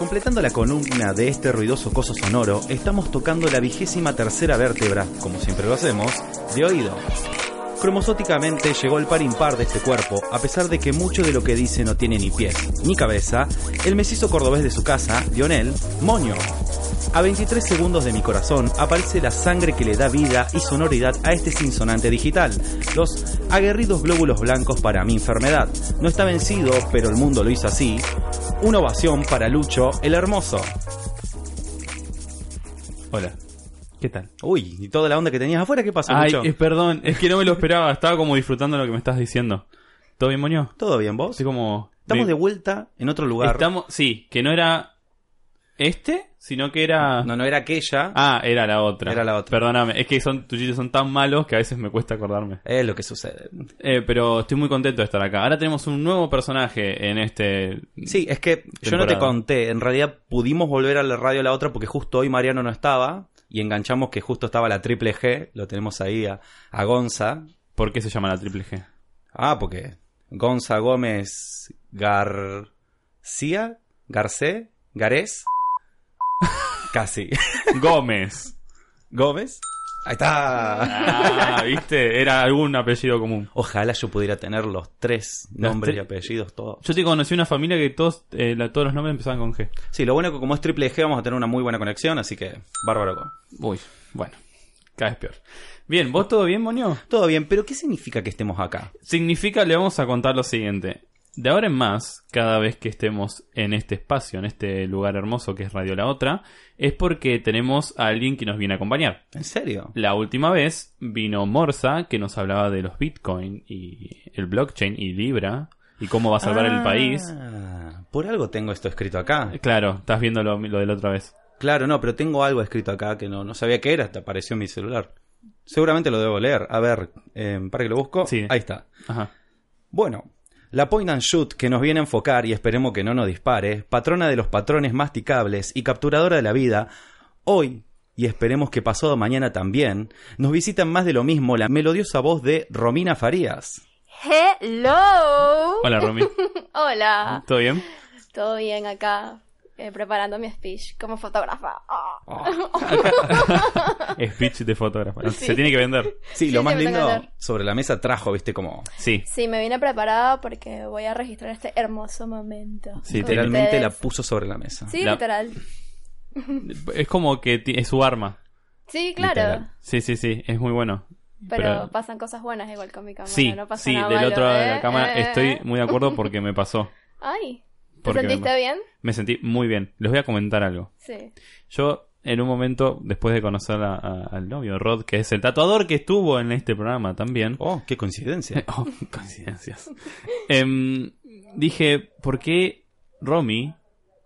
Completando la columna de este ruidoso coso sonoro, estamos tocando la vigésima tercera vértebra, como siempre lo hacemos, de oído. Cromosóticamente llegó el par impar de este cuerpo, a pesar de que mucho de lo que dice no tiene ni pies ni cabeza, el mestizo cordobés de su casa, Lionel, Moño. A 23 segundos de mi corazón aparece la sangre que le da vida y sonoridad a este sinsonante digital, los aguerridos glóbulos blancos para mi enfermedad. No está vencido, pero el mundo lo hizo así. Una ovación para Lucho el Hermoso. Hola. ¿Qué tal? Uy, ¿y toda la onda que tenías afuera qué pasó, Ay, Lucho? eh, perdón, es que no me lo esperaba. Estaba como disfrutando lo que me estás diciendo. ¿Todo bien, Moño? ¿Todo bien, vos? Estoy como... Estamos me- de vuelta en otro lugar. Estamos... Sí, que no era este, sino que era... No, no era aquella. Ah, era la otra. Era la otra. Perdóname, es que son, tus chistes son tan malos que a veces me cuesta acordarme. Es lo que sucede. Eh, pero estoy muy contento de estar acá. Ahora tenemos un nuevo personaje en este... Sí, es que yo no te conté. En realidad pudimos volver a la radio la otra porque justo hoy Mariano no estaba. Y enganchamos que justo estaba la triple G. Lo tenemos ahí a, a Gonza. ¿Por qué se llama la triple G? Ah, porque Gonza Gómez García, Garcé, Garés. Casi. Gómez. Gómez. Ahí está. Ah, ¿viste? Era algún apellido común. Ojalá yo pudiera tener los tres Los nombres y apellidos todos. Yo sí conocí una familia que todos, eh, la- todos los nombres empezaban con G. Sí, lo bueno es que como es triple G vamos a tener una muy buena conexión, así que bárbaro. Uy, bueno, cada vez peor. Bien, ¿vos todo bien, Moño? Todo bien, pero ¿qué significa que estemos acá? Significa, le vamos a contar lo siguiente. De ahora en más, cada vez que estemos en este espacio, en este lugar hermoso que es Radio La Otra, es porque tenemos a alguien que nos viene a acompañar. ¿En serio? La última vez vino Morsa, que nos hablaba de los Bitcoin y el blockchain y Libra y cómo va a salvar el Ah, país. Por algo tengo esto escrito acá. Claro, estás viendo lo, lo de la otra vez. Claro, no, pero tengo algo escrito acá que no, no sabía qué era, hasta apareció en mi celular. Seguramente lo debo leer. A ver, eh, para que lo busco. Sí. Ahí está. Ajá. Bueno, la point and shoot que nos viene a enfocar y esperemos que no nos dispare, patrona de los patrones masticables y capturadora de la vida, hoy, y esperemos que pasado mañana también, nos visitan más de lo mismo la melodiosa voz de Romina Farías. Hello. Hola, Romy. Hola. ¿Todo bien? Todo bien acá, eh, preparando mi speech como fotógrafa. Ah. Speech de fotógrafo. Sí. Se tiene que vender. Sí, Sí, lo más lindo sobre la mesa trajo, viste, como Sí. Sí, me vine preparada porque voy a registrar este hermoso momento. Sí, literalmente la puso sobre la mesa. Sí, La- literal. Es como que es su arma. Sí, claro. Literal. Sí, sí, sí. Es muy bueno. Pero, Pero- pasan cosas buenas igual con mi cámara. Sí, no pasa sí. nada Del malo, otro lado de ¿eh? la cámara Eh, estoy eh. muy de acuerdo porque me pasó. Ay, ¿te Porque me sentiste pasó. bien? Me sentí muy bien. Les voy a comentar algo. Sí. Yo, en un momento, después de conocer a- a- al novio Rod, que es el tatuador que estuvo en este programa también. Oh, qué coincidencia. Oh, coincidencias. Em, dije, ¿por qué Romy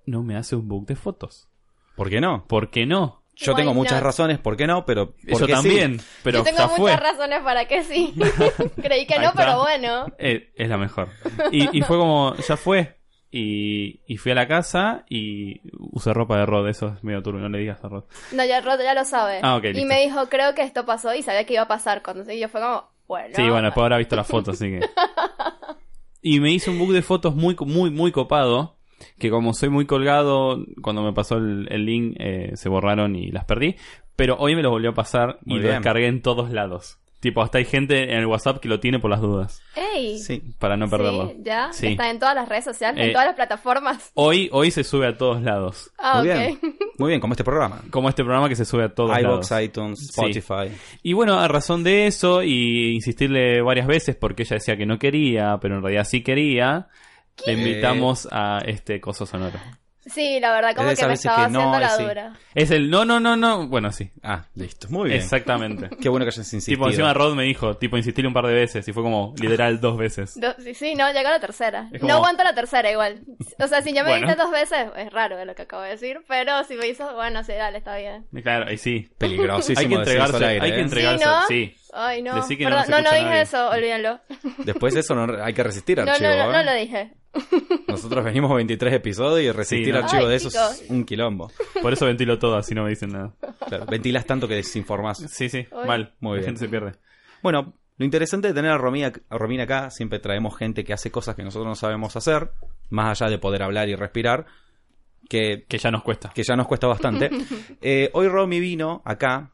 no me hace un book de fotos? ¿Por qué no? ¿Por qué no? Yo Why tengo muchas razones, ¿por qué no? Pero Yo sí. también, pero Yo tengo ya muchas fue. razones para que sí. Creí que no, pero bueno. Eh, es la mejor. Y, y fue como, ya fue. Y, y fui a la casa y usé ropa de Rod. Eso es medio turbio, no le digas a Rod. No, ya Rod ya lo sabe. Ah, y listo. me dijo, creo que esto pasó y sabía que iba a pasar. Cuando y yo fue como, bueno. Sí, bueno, después habrá visto las fotos, así que. Y me hice un book de fotos muy, muy, muy copado. Que como soy muy colgado, cuando me pasó el, el link eh, se borraron y las perdí. Pero hoy me lo volvió a pasar y Muy lo bien. descargué en todos lados. Tipo, hasta hay gente en el WhatsApp que lo tiene por las dudas. ¡Ey! Sí. Para no perderlo. Sí, ya. Sí. Está en todas las redes sociales, Eh, en todas las plataformas. Hoy, hoy se sube a todos lados. Ah, Muy ok. bien. Muy bien, como este programa. Como este programa que se sube a todos iVoox, lados. iTunes, Sí. Spotify. Y bueno, a razón de eso y insistirle varias veces porque ella decía que no quería, pero en realidad sí quería, le invitamos a este coso sonoro. Sí, la verdad, como Es que me estaba que no, haciendo la sí. dura. Es el no, no, no, no. Bueno, sí. Ah, listo. Muy bien. Exactamente. Qué bueno que hayas insistido. tipo, encima Rod me dijo, tipo, insistirle un par de veces y fue como literal dos veces. Do- sí, sí, no, llegó la tercera. Como- No aguanto la tercera igual. O sea, si ya me Bueno. dices dos veces, es raro lo que acabo de decir, pero si me dices, bueno, sí, dale, está bien. Claro, y sí. Peligrosísimo Hay que entregarse, hay que ¿eh? entregarse, ¿Sí, no? sí. Ay, no. Decí que no Perdón, no, dije nadie. eso, olvídenlo. Después de eso no, hay que resistir No, archivo, no, no, ¿eh? no lo dije. Nosotros venimos 23 episodios y resistir Sí, ¿no? archivos Ay, de esos chicos. es un quilombo. Por eso ventilo todo, así no me dicen nada. Claro, ventilas tanto que desinformás. Sí, sí, Uy. mal. Muy La bien. gente se pierde. Bueno, lo interesante de tener a Romina, a Romina acá, siempre traemos gente que hace cosas que nosotros no sabemos hacer, más allá de poder hablar y respirar, que, Que ya nos cuesta. que ya nos cuesta bastante. Eh, hoy Romy vino acá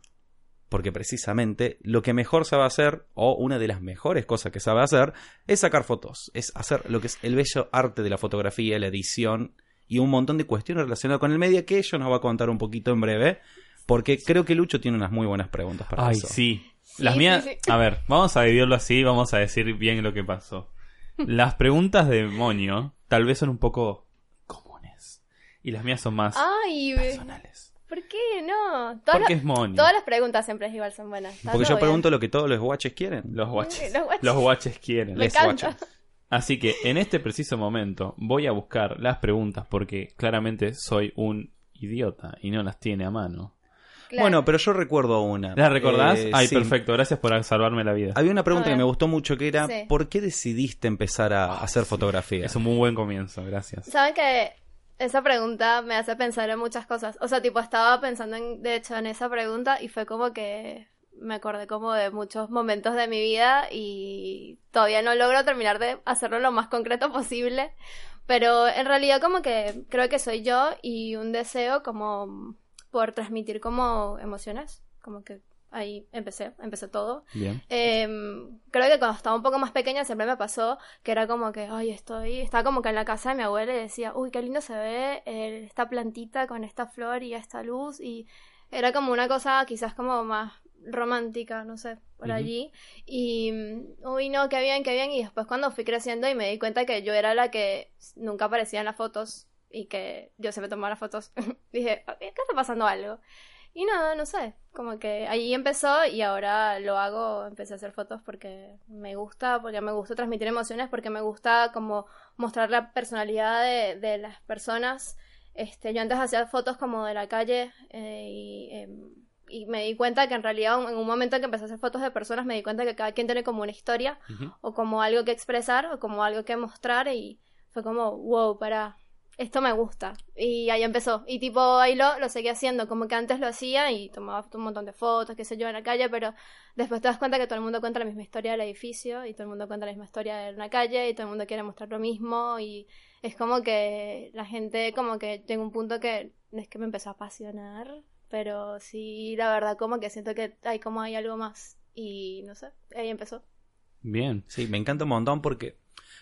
porque precisamente lo que mejor sabe hacer, o una de las mejores cosas que sabe hacer, es sacar fotos, es hacer lo que es el bello arte de la fotografía, la edición y un montón de cuestiones relacionadas con el medio que ella nos va a contar un poquito en breve, porque creo que Lucho tiene unas muy buenas preguntas para Ay, eso. sí. Las sí, mías, sí. a ver, vamos a dividirlo así, vamos a decir bien lo que pasó. Las preguntas de Monio tal vez son un poco comunes. Y las mías son más Ay, personales. ¿Por qué no? Todas, Porque las- es Monio. todas las preguntas siempre es igual son buenas. Porque yo bien. pregunto lo que todos los guaches quieren. Los guaches. Los guaches. Los guaches quieren. Me Les guaches. Así que en este preciso momento voy a buscar las preguntas porque claramente soy un idiota y no las tiene a mano. Claro. Bueno, pero yo recuerdo una. ¿Las recordás? Eh, Ay, sí. perfecto. Gracias por salvarme la vida. Había una pregunta que me gustó mucho que era Sí. ¿por qué decidiste empezar a hacer fotografía? Es un muy buen comienzo. Gracias. Saben que esa pregunta me hace pensar en muchas cosas. O sea, tipo, estaba pensando en, de hecho en esa pregunta y fue como que me acordé como de muchos momentos de mi vida y todavía no logro terminar de hacerlo lo más concreto posible. Pero en realidad como que creo que soy yo y un deseo como por transmitir como emociones. Como que ahí empecé, empecé todo. Bien. Eh, creo que cuando estaba un poco más pequeña siempre me pasó que era como que, ay, estoy, estaba como que en la casa de mi abuela y decía, uy, qué lindo se ve eh, esta plantita con esta flor y esta luz y era como una cosa quizás como más romántica, no sé, por allí y, mm, uy, no, qué bien, qué bien y después cuando fui creciendo y me di cuenta que yo era la que nunca aparecía en las fotos y que yo siempre tomaba las fotos, dije, "Ok, acá está pasando algo. Y nada, no sé, como que ahí empezó y ahora lo hago, empecé a hacer fotos porque me gusta, porque me gusta transmitir emociones, porque me gusta como mostrar la personalidad de, de las personas. Este, yo antes hacía fotos como de la calle eh, y, em, y me di cuenta que en realidad en un momento que empecé a hacer fotos de personas me di cuenta que cada quien tiene como una historia o como algo que expresar o como algo que mostrar y fue como, wow, para, esto me gusta. Y ahí empezó. Y tipo, ahí lo, lo seguí haciendo, como que antes lo hacía y tomaba un montón de fotos, qué sé yo, en la calle, pero después te das cuenta que todo el mundo cuenta la misma historia del edificio y todo el mundo cuenta la misma historia de una calle y todo el mundo quiere mostrar lo mismo y es como que la gente como que llega un punto que no es que me empezó a apasionar, pero sí, la verdad como que siento que hay como hay algo más y no sé, ahí empezó. Bien. Sí, me encanta un montón porque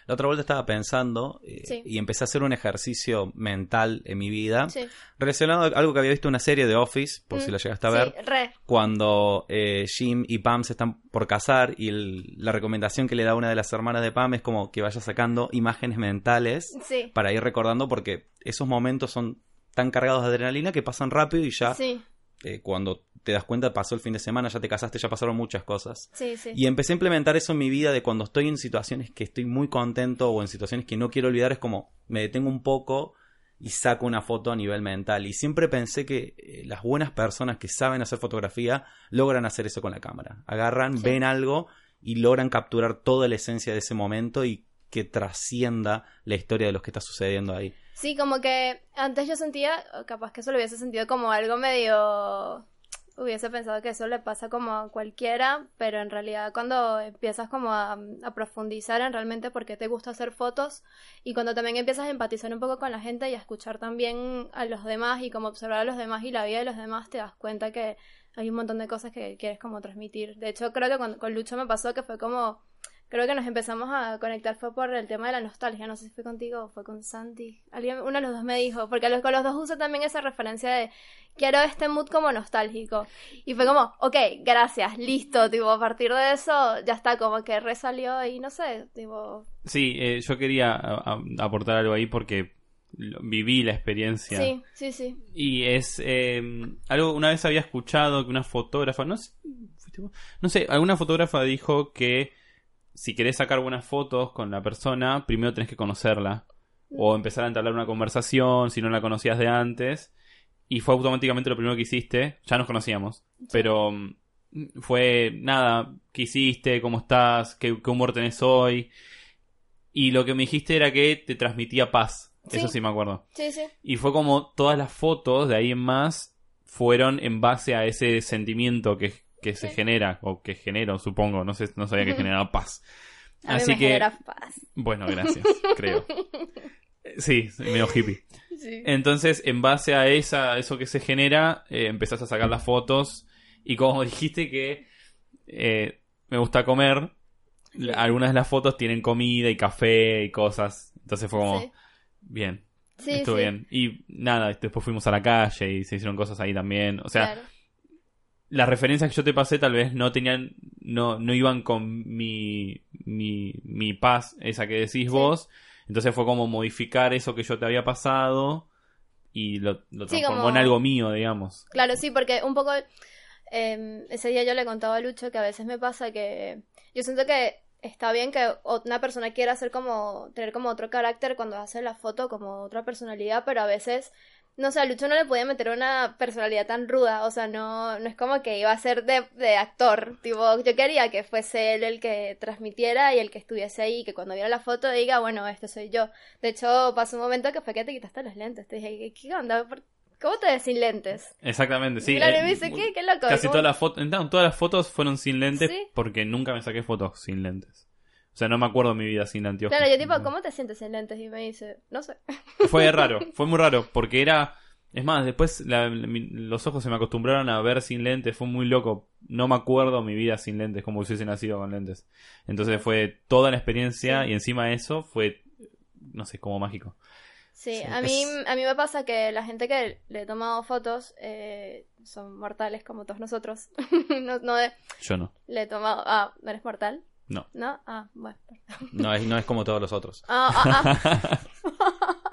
la otra vuelta estaba pensando eh, Sí. y empecé a hacer un ejercicio mental en mi vida Sí. relacionado a algo que había visto en una serie de Office, por si Mm, la llegaste a ver, Sí, re. cuando eh, Jim y Pam se están por casar y el- la recomendación que le da una de las hermanas de Pam es como que vaya sacando imágenes mentales para ir recordando porque esos momentos son tan cargados de adrenalina que pasan rápido y ya eh, cuando te das cuenta pasó el fin de semana, ya te casaste, ya pasaron muchas cosas. sí, sí. Y empecé a implementar eso en mi vida de cuando estoy en situaciones que estoy muy contento o en situaciones que no quiero olvidar, es como me detengo un poco y saco una foto a nivel mental. Y siempre pensé que eh, las buenas personas que saben hacer fotografía logran hacer eso con la cámara. Agarran, Sí. ven algo y logran capturar toda la esencia de ese momento y que trascienda la historia de lo que está sucediendo ahí. Sí, como que antes yo sentía, capaz que eso lo hubiese sentido como algo medio... Hubiese pensado que eso le pasa como a cualquiera, pero en realidad cuando empiezas como a, profundizar en realmente por qué te gusta hacer fotos y cuando también empiezas a empatizar un poco con la gente y a escuchar también a los demás y como observar a los demás y la vida de los demás, te das cuenta que hay un montón de cosas que quieres como transmitir. De hecho, creo que con, con Lucho me pasó que fue como Creo que nos empezamos a conectar fue por el tema de la nostalgia. No sé si fue contigo o fue con Santi. Alguien, uno de los dos me dijo, porque los, con los dos uso también esa referencia de quiero este mood como nostálgico. Y fue como, ok, gracias, listo. Tipo, a partir de eso ya está, como que resalió y no sé, tipo. Sí, eh, yo quería a- a- aportar algo ahí porque viví la experiencia. Sí, sí, sí. Y es eh, algo, una vez había escuchado que una fotógrafa, no sé, no sé, alguna fotógrafa dijo que si querés sacar buenas fotos con la persona, primero tenés que conocerla. O empezar a entablar una conversación si no la conocías de antes. Y fue automáticamente lo primero que hiciste. Ya nos conocíamos. Pero mm, fue nada, ¿qué hiciste? ¿Cómo estás? ¿Qué, qué humor tenés hoy? Y lo que me dijiste era que te transmitía paz. Sí. Eso sí me acuerdo. Sí, sí. Y fue como todas las fotos de ahí en más fueron en base a ese sentimiento que, que se genera, o que genero, supongo. No sé, no sabía que generaba paz. A Así mí me que, genera paz. bueno, gracias, creo. Sí, medio hippie. Sí. Entonces, en base a esa, a eso que se genera, eh, empezás a sacar las fotos. Y como dijiste que eh, me gusta comer, algunas de las fotos tienen comida y café y cosas. Entonces fue como, Sí. bien, estuvo bien. Y nada, después fuimos a la calle y se hicieron cosas ahí también. O sea, Claro. Las referencias que yo te pasé tal vez no tenían, no, no iban con mi, mi, mi paz, esa que decís vos. Entonces fue como modificar eso que yo te había pasado y lo, lo Sí, transformó como- en algo mío, digamos. Claro, sí, porque un poco eh, ese día yo le contaba a Lucho que a veces me pasa que yo siento que está bien que una persona quiera hacer como tener como otro carácter cuando hace la foto, como otra personalidad, pero a veces no sé, a Lucho no le podía meter una personalidad tan ruda, o sea, no, no es como que iba a ser de, de actor, tipo, yo quería que fuese él el que transmitiera y el que estuviese ahí, que cuando viera la foto diga, bueno, este soy yo. De hecho, pasó un momento que fue que te quitaste los lentes, te dije, ¿qué onda? ¿Por- ¿Cómo te ves sin lentes? Exactamente, sí. claro, eh, me dice, ¿qué? ¿Qué loco? Casi ¿Cómo- todas las fotos, no, todas las fotos fueron sin lentes Sí. porque nunca me saqué fotos sin lentes. O sea, no me acuerdo mi vida sin anteojos. Claro, yo tipo, ¿cómo te sientes sin lentes? Y me dice, no sé. Fue raro, fue muy raro, porque era... Es más, después la- mi- los ojos se me acostumbraron a ver sin lentes, fue muy loco. No me acuerdo mi vida sin lentes, como si hubiese nacido con lentes. Entonces fue toda la experiencia Sí. y encima de eso fue, no sé, como mágico. Sí, Sí, a mí, es- a mí me pasa que la gente que le he tomado fotos eh, son mortales como todos nosotros. no, no de- Yo no. le he tomado... Ah, ¿no eres mortal? No. ¿No? Ah, bueno. No es, no es como todos los otros. Ah, ah, ah.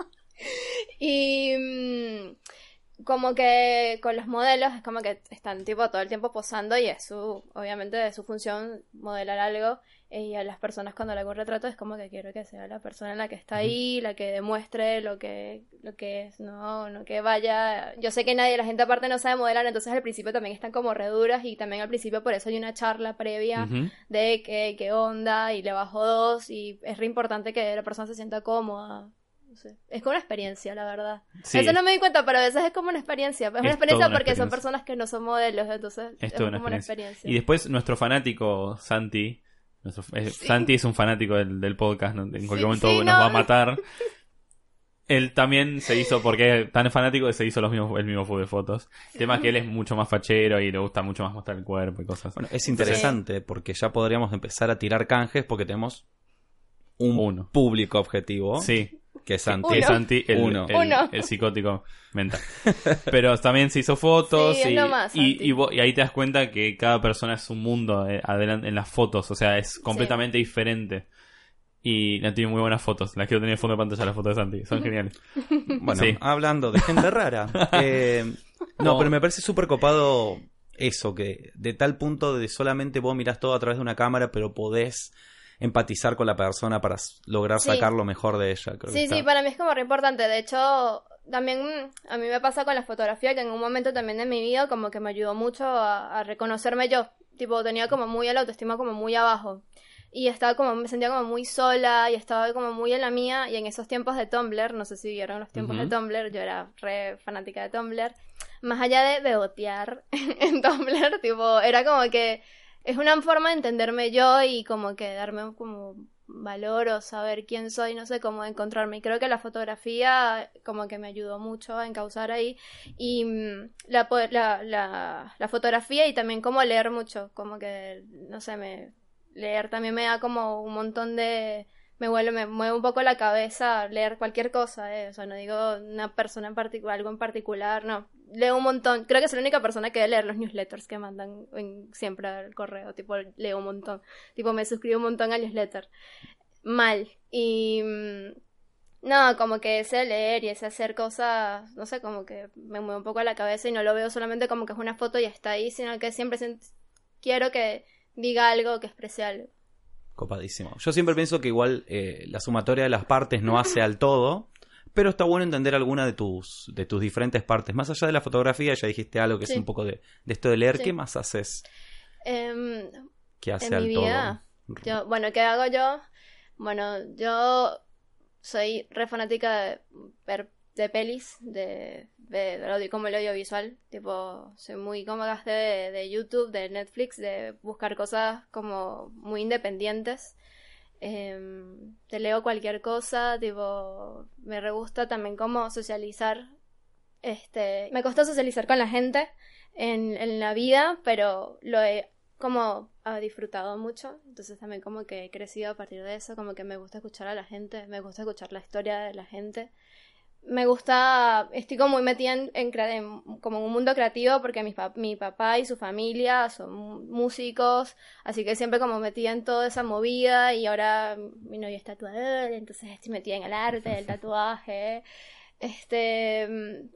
y mm, como que con los modelos es como que están tipo todo el tiempo posando y es su, obviamente de su función modelar algo y a las personas cuando le hago un retrato es como que quiero que sea la persona la que está ahí, la que demuestre lo que, lo que es, no, no que vaya. Yo sé que nadie, la gente aparte no sabe modelar, entonces al principio también están como reduras y también al principio por eso hay una charla previa de qué, qué onda y le bajo dos y es re importante que la persona se sienta cómoda. No sé. Es como una experiencia, la verdad. Sí, veces no me di cuenta, pero a veces es como una experiencia. Es una Es experiencia una porque son experiencia. personas que no son modelos, entonces Es como una una experiencia. experiencia. Y después nuestro fanático Santi, nuestro- eh, Sí. Santi es un fanático del, del podcast, ¿no? en cualquier Sí, momento sí, nos no. va a matar. Él también se hizo, porque es tan fanático que se hizo los mismos, el mismo fútbol de fotos. El tema es que él es mucho más fachero y le gusta mucho más mostrar el cuerpo y cosas. Bueno, es interesante porque ya podríamos empezar a tirar canjes porque tenemos un Uno. público objetivo Sí, que es Santi. que es Uno. Santi, el, Uno. el- Uno. el psicótico mental. Pero también se hizo fotos Sí, es y, lo más, y, Santi. y vo- y ahí te das cuenta que cada persona es un mundo eh, adelante en las fotos, o sea, es completamente diferente. Y no tiene muy buenas fotos. Las quiero tener en fondo de pantalla las fotos de Santi. Son geniales. Bueno, Sí. hablando de gente rara. eh, no, pero me parece súper copado eso, que de tal punto de solamente vos mirás todo a través de una cámara, pero podés empatizar con la persona para lograr Sí. sacar lo mejor de ella. Creo que Sí, está- sí, para mí es como re importante. De hecho, también a mí me pasa con la fotografía que en un momento también de mi vida como que me ayudó mucho a, a reconocerme yo. Tipo, tenía como muy el autoestima como muy abajo. Y estaba como, me sentía como muy sola y estaba como muy en la mía. Y en esos tiempos de Tumblr, no sé si vieron los tiempos Ujú. de Tumblr, yo era re fanática de Tumblr. Más allá de bebotear en Tumblr, tipo, era como que es una forma de entenderme yo y como que darme como valor o saber quién soy, no sé cómo encontrarme. Y creo que la fotografía como que me ayudó mucho a encauzar ahí. Y mm, la, la, la, la fotografía y también como leer mucho, como que, no sé, me, leer también me da como un montón de... Me vuelve, me mueve un poco la cabeza leer cualquier cosa, eh. O sea, no digo una persona en particular, algo en particular, no. Leo un montón. Creo que soy la única persona que debe leer los newsletters que mandan siempre al correo. Tipo, leo un montón. Tipo, me suscribo un montón al newsletter. Mal. Y. mm, No, como que ese leer y ese hacer cosas, no sé, como que me mueve un poco la cabeza y no lo veo solamente como que es una foto y está ahí, sino que siempre quiero que diga algo, que exprese algo. Copadísimo. Yo siempre pienso que igual eh, la sumatoria de las partes no hace al todo, pero está bueno entender alguna de tus, de tus diferentes partes. Más allá de la fotografía, ya dijiste algo que Sí. es un poco de, de esto de leer. Sí. ¿Qué más haces Em, que hace en al mi todo? vida, yo, bueno, ¿qué hago yo? Bueno, yo soy re fanática de ver de pelis, de, de, como el audiovisual, tipo, soy muy cómoda de, de YouTube, de Netflix, de buscar cosas como muy independientes. Em, te leo cualquier cosa, tipo, me re gusta también como socializar. Este, me costó socializar con la gente en, en la vida, pero lo he como disfrutado mucho, entonces también como que he crecido a partir de eso, como que me gusta escuchar a la gente, me gusta escuchar la historia de la gente me gusta, estoy como muy metida en, como un mundo creativo porque mi, mi, papá y su familia son músicos, así que siempre como metida en toda esa movida y ahora mi novio es tatuador, entonces estoy metida en el arte, el tatuaje. Este,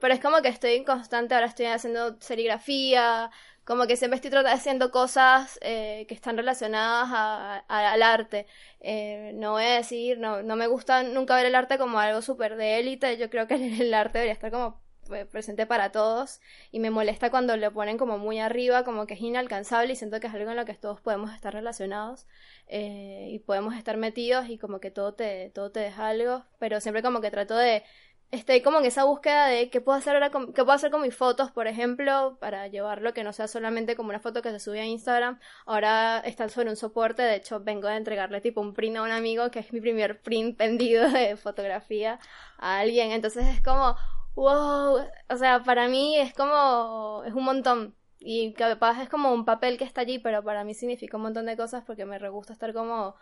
pero es como que estoy en constante, ahora estoy haciendo serigrafía, como que siempre estoy haciendo cosas eh, que están relacionadas al arte. Eh, no voy a decir, no, no me gusta nunca ver el arte como algo súper de élite, yo creo que el arte debería estar como eh, presente para todos. Y me molesta cuando le ponen como muy arriba, como que es inalcanzable y siento que es algo en lo que todos podemos estar relacionados y podemos estar metidos y como que todo te, todo te deja algo, pero siempre como que trato de estoy como en esa búsqueda de qué puedo hacer ahora con, qué puedo hacer con mis fotos, por ejemplo, para llevarlo que no sea solamente como una foto que se sube a Instagram. Ahora están sobre un soporte, de hecho vengo a entregarle tipo un print a un amigo que es mi primer print vendido de fotografía a alguien. Entonces es como, wow, o sea, para mí es como, es un montón. Y capaz es como un papel que está allí, pero para mí significa un montón de cosas porque me re gusta estar como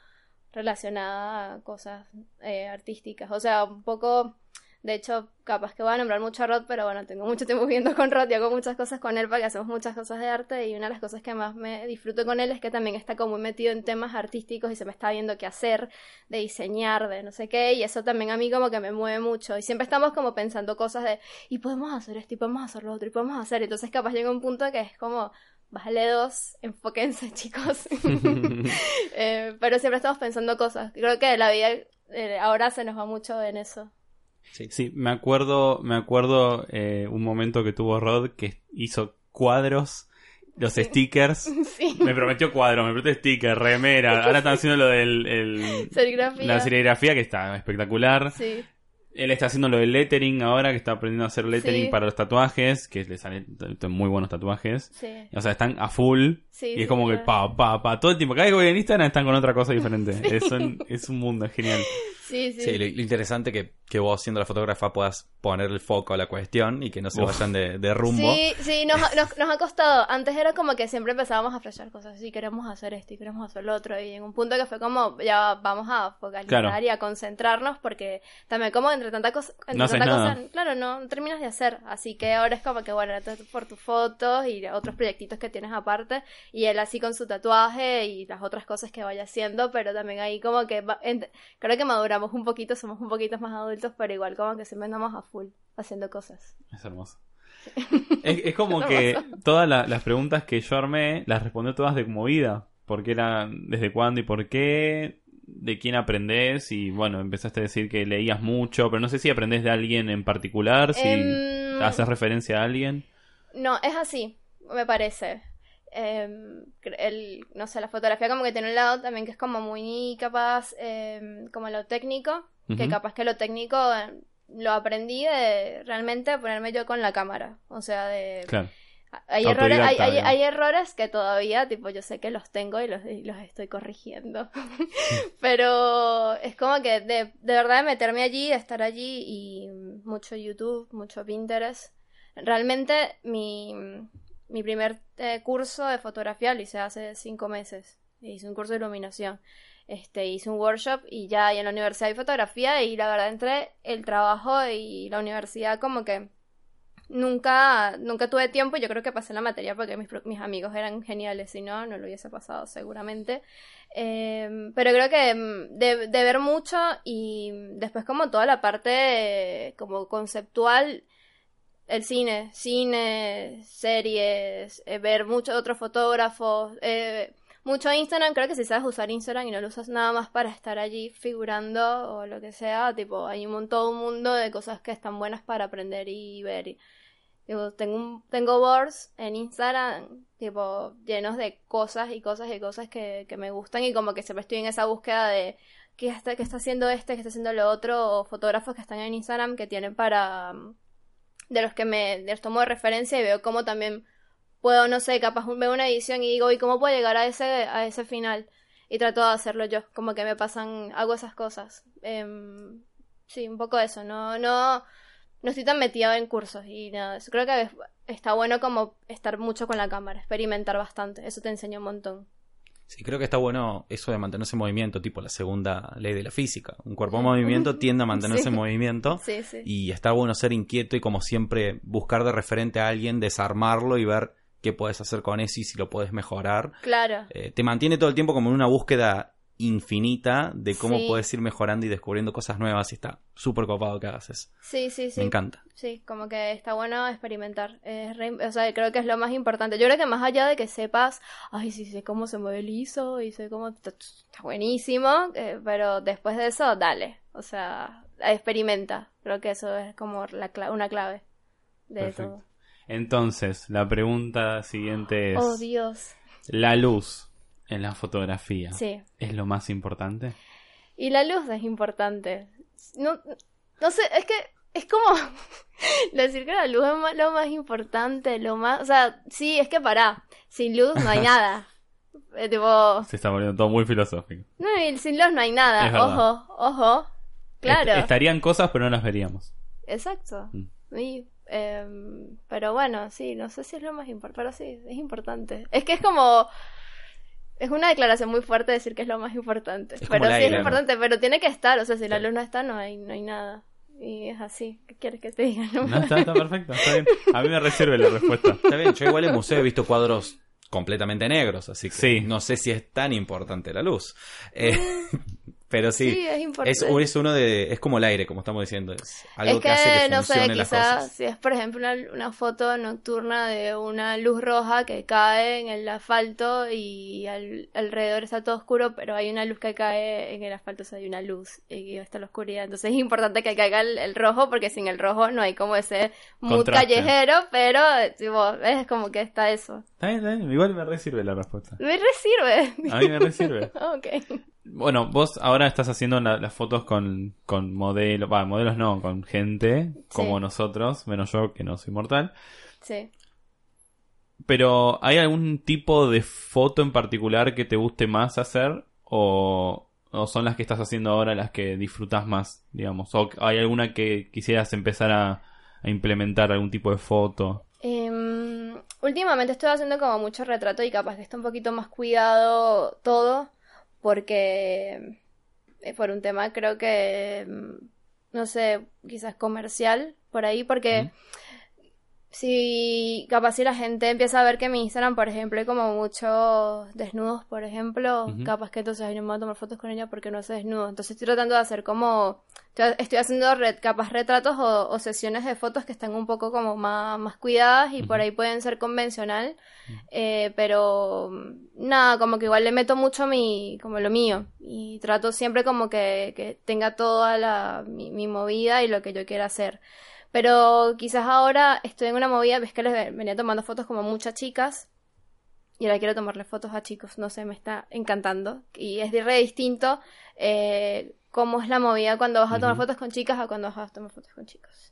relacionada a cosas eh, artísticas. O sea, un poco de hecho, capaz que voy a nombrar mucho a Rod, pero bueno, tengo mucho tiempo viviendo con Rod y hago muchas cosas con él porque hacemos muchas cosas de arte y una de las cosas que más me disfruto con él es que también está como muy metido en temas artísticos y se me está viendo qué hacer, de diseñar, de no sé qué, y eso también a mí como que me mueve mucho y siempre estamos como pensando cosas de, y podemos hacer esto, y podemos hacer lo otro, y podemos hacer, entonces capaz llega un punto que es como, bájale dos, enfóquense chicos. Eh, pero siempre estamos pensando cosas. Creo que la vida eh, ahora se nos va mucho en eso. Sí. me acuerdo, me acuerdo eh, un momento que tuvo Rod que hizo cuadros, los stickers. Me prometió cuadros, me prometió stickers, remera. Ahora están haciendo lo del la serigrafía que está espectacular. Sí. Él está haciendo lo del lettering ahora, que está aprendiendo a hacer lettering para los tatuajes, que le salen muy buenos tatuajes. O sea, están a full. y es como que pa, pa, pa, todo el tiempo. Cada vez que voy en Instagram están con otra cosa diferente. Es, es un mundo, es genial. Sí, sí. lo, interesante que, que vos siendo la fotógrafa puedas poner el foco a la cuestión y que no se vayan de, rumbo. Sí, sí, nos, nos, ha costado. Antes era como que siempre empezábamos a flashar cosas y queremos hacer esto y queremos hacer lo otro y en un punto que fue como ya vamos a focalizar y a concentrarnos porque también como entre tanta cosa, entre tanta cosa, claro, no, terminas de hacer. Así que ahora es como que bueno, por tus fotos y otros proyectitos que tienes aparte y él así con su tatuaje y las otras cosas que vaya haciendo, pero también ahí como que creo que madura un poquito, somos un poquito más adultos, pero igual como que siempre andamos a full haciendo cosas. Es hermoso. Es, como que todas las preguntas que yo armé las respondió todas de movida. ¿Por qué era, desde cuándo y por qué? ¿De quién aprendés? Y bueno, empezaste a decir que leías mucho, pero no sé si aprendés de alguien en particular, si em, haces referencia a alguien. No, es así, me parece. Em, el, no sé, la fotografía como que tiene un lado también que es como muy capaz, em, como lo técnico, que capaz que lo técnico em, lo aprendí de realmente ponerme yo con la cámara, o sea, de... Hay errores, hay, errores que todavía, tipo, yo sé que los tengo y los, los estoy corrigiendo. Pero es como que de, de verdad meterme allí, de estar allí y mucho YouTube, mucho Pinterest. Realmente mi, mi primer eh, curso de fotografía lo hice hace cinco meses. Hice un curso de iluminación. Este, hice un workshop y ya en la universidad hay fotografía y la verdad entre el trabajo y la universidad como que nunca, nunca tuve tiempo y yo creo que pasé la materia porque mis, mis amigos eran geniales, si no, no lo hubiese pasado seguramente. Em, pero creo que mm, de, de, ver mucho y después como toda la parte como conceptual el cine, cine, series, eh, ver muchos otros fotógrafos, eh, mucho Instagram, creo que si sabes usar Instagram y no lo usas nada más para estar allí figurando o lo que sea, tipo, hay un todo un mundo de cosas que están buenas para aprender y ver. tengo, un, tengo boards en Instagram, tipo, llenos de cosas y cosas y cosas que, que me gustan y como que siempre estoy en esa búsqueda de qué está, qué está haciendo este, qué está haciendo lo otro, o fotógrafos que están en Instagram que tienen para, mm, de los que me de los tomo de referencia y veo cómo también puedo, no sé, capaz veo una edición y digo, ¿y cómo puedo llegar a ese, a ese final? Y trato de hacerlo yo, como que me pasan, hago esas cosas. Em, sí, un poco eso, no, no, no estoy tan metida en cursos y nada, eso creo que es- está bueno como estar mucho con la cámara, experimentar bastante, eso te enseña un montón. Sí, creo que está bueno eso de mantenerse en movimiento, tipo la segunda ley de la física. Un cuerpo en movimiento tiende a mantenerse Sí. en movimiento. Sí, sí. Y está bueno ser inquieto y como siempre buscar de referente a alguien, desarmarlo y ver qué puedes hacer con eso y si lo puedes mejorar. Claro. Eh, te mantiene todo el tiempo como en una búsqueda infinita de cómo Sí. puedes ir mejorando y descubriendo cosas nuevas y está súper copado que hagas eso. Sí, sí, sí. Me encanta. Sí, como que está bueno experimentar. Es re- o sea, creo que es lo más importante. Yo creo que más allá de que sepas, ay, sí sé cómo se mueve el ISO y sé cómo está, buenísimo, eh, pero después de eso, dale. O sea, experimenta. Creo que eso es como la cla- una clave de Perfecto. Entonces, la pregunta siguiente es. Oh, Dios. ¿la luz en la fotografía Sí. es lo más importante? Y la luz es importante. No, no sé, es que es como decir que la luz es lo más importante, lo más... O sea, sí, es que pará, sin luz no hay nada. Eh, tipo, Se está volviendo todo muy filosófico. no, y sin luz no hay nada. Ojo, ojo. Claro, Est- estarían cosas, pero no las veríamos. exacto. Mm. Y, em, pero bueno, sí, no sé si es lo más importante, pero sí, es importante. Es que es como... Es una declaración muy fuerte decir que es lo más importante. Es pero sí aire, es ¿no? importante, pero tiene que estar. O sea, si la luz no está, no hay, no hay nada. Y es así. ¿Qué quieres que te diga? No, No, está, está perfecto, está bien. A mí me reserve la respuesta. Está bien, yo igual en museo he visto cuadros completamente negros, así que Sí. no sé si es tan importante la luz. Eh, pero sí, Sí, es importante. es, es uno de, es como el aire, como estamos diciendo, es algo es que, que, hace que no sé, quizás cosas. si es por ejemplo una, una foto nocturna de una luz roja que cae en el asfalto y al- alrededor está todo oscuro, pero hay una luz que cae en el asfalto, o sea, hay una luz y está la oscuridad. Entonces es importante que caiga el, el rojo porque sin el rojo no hay como ese mood Contraste. callejero, pero tipo, es como que está eso. Está bien, está bien. Igual me resirve la respuesta. Me resirve. A mí me resirve. ok. Bueno, vos ahora estás haciendo la- las fotos con, con modelos, va, modelos no, con gente como Sí. nosotros, menos yo que no soy mortal. Sí. Pero, ¿hay algún tipo de foto en particular que te guste más hacer? ¿O, o son las que estás haciendo ahora las que disfrutas más, digamos? ¿O hay alguna que quisieras empezar a, a implementar algún tipo de foto? Em, últimamente estoy haciendo como mucho retrato y capaz que está un poquito más cuidado todo porque eh, por un tema creo que em, no sé, quizás comercial por ahí porque si capaz si la gente empieza a ver que mi Instagram, por ejemplo, hay como muchos desnudos, por ejemplo, capaz que entonces ay, no me voy a tomar fotos con ella porque no hace desnudo. Entonces estoy tratando de hacer como estoy, haciendo re- capaz retratos o, o sesiones de fotos que están un poco como más, más cuidadas y por ahí pueden ser convencional, eh, pero nada, como que igual le meto mucho mi, como lo mío y trato siempre como que, que tenga toda la, mi, mi movida y lo que yo quiera hacer. Pero quizás ahora estoy en una movida, ves que les ve- venía tomando fotos como muchas chicas y ahora quiero tomarle fotos a chicos, no sé, me está encantando. Y es de re distinto eh, cómo es la movida cuando vas a tomar fotos con chicas a cuando vas a tomar fotos con chicos.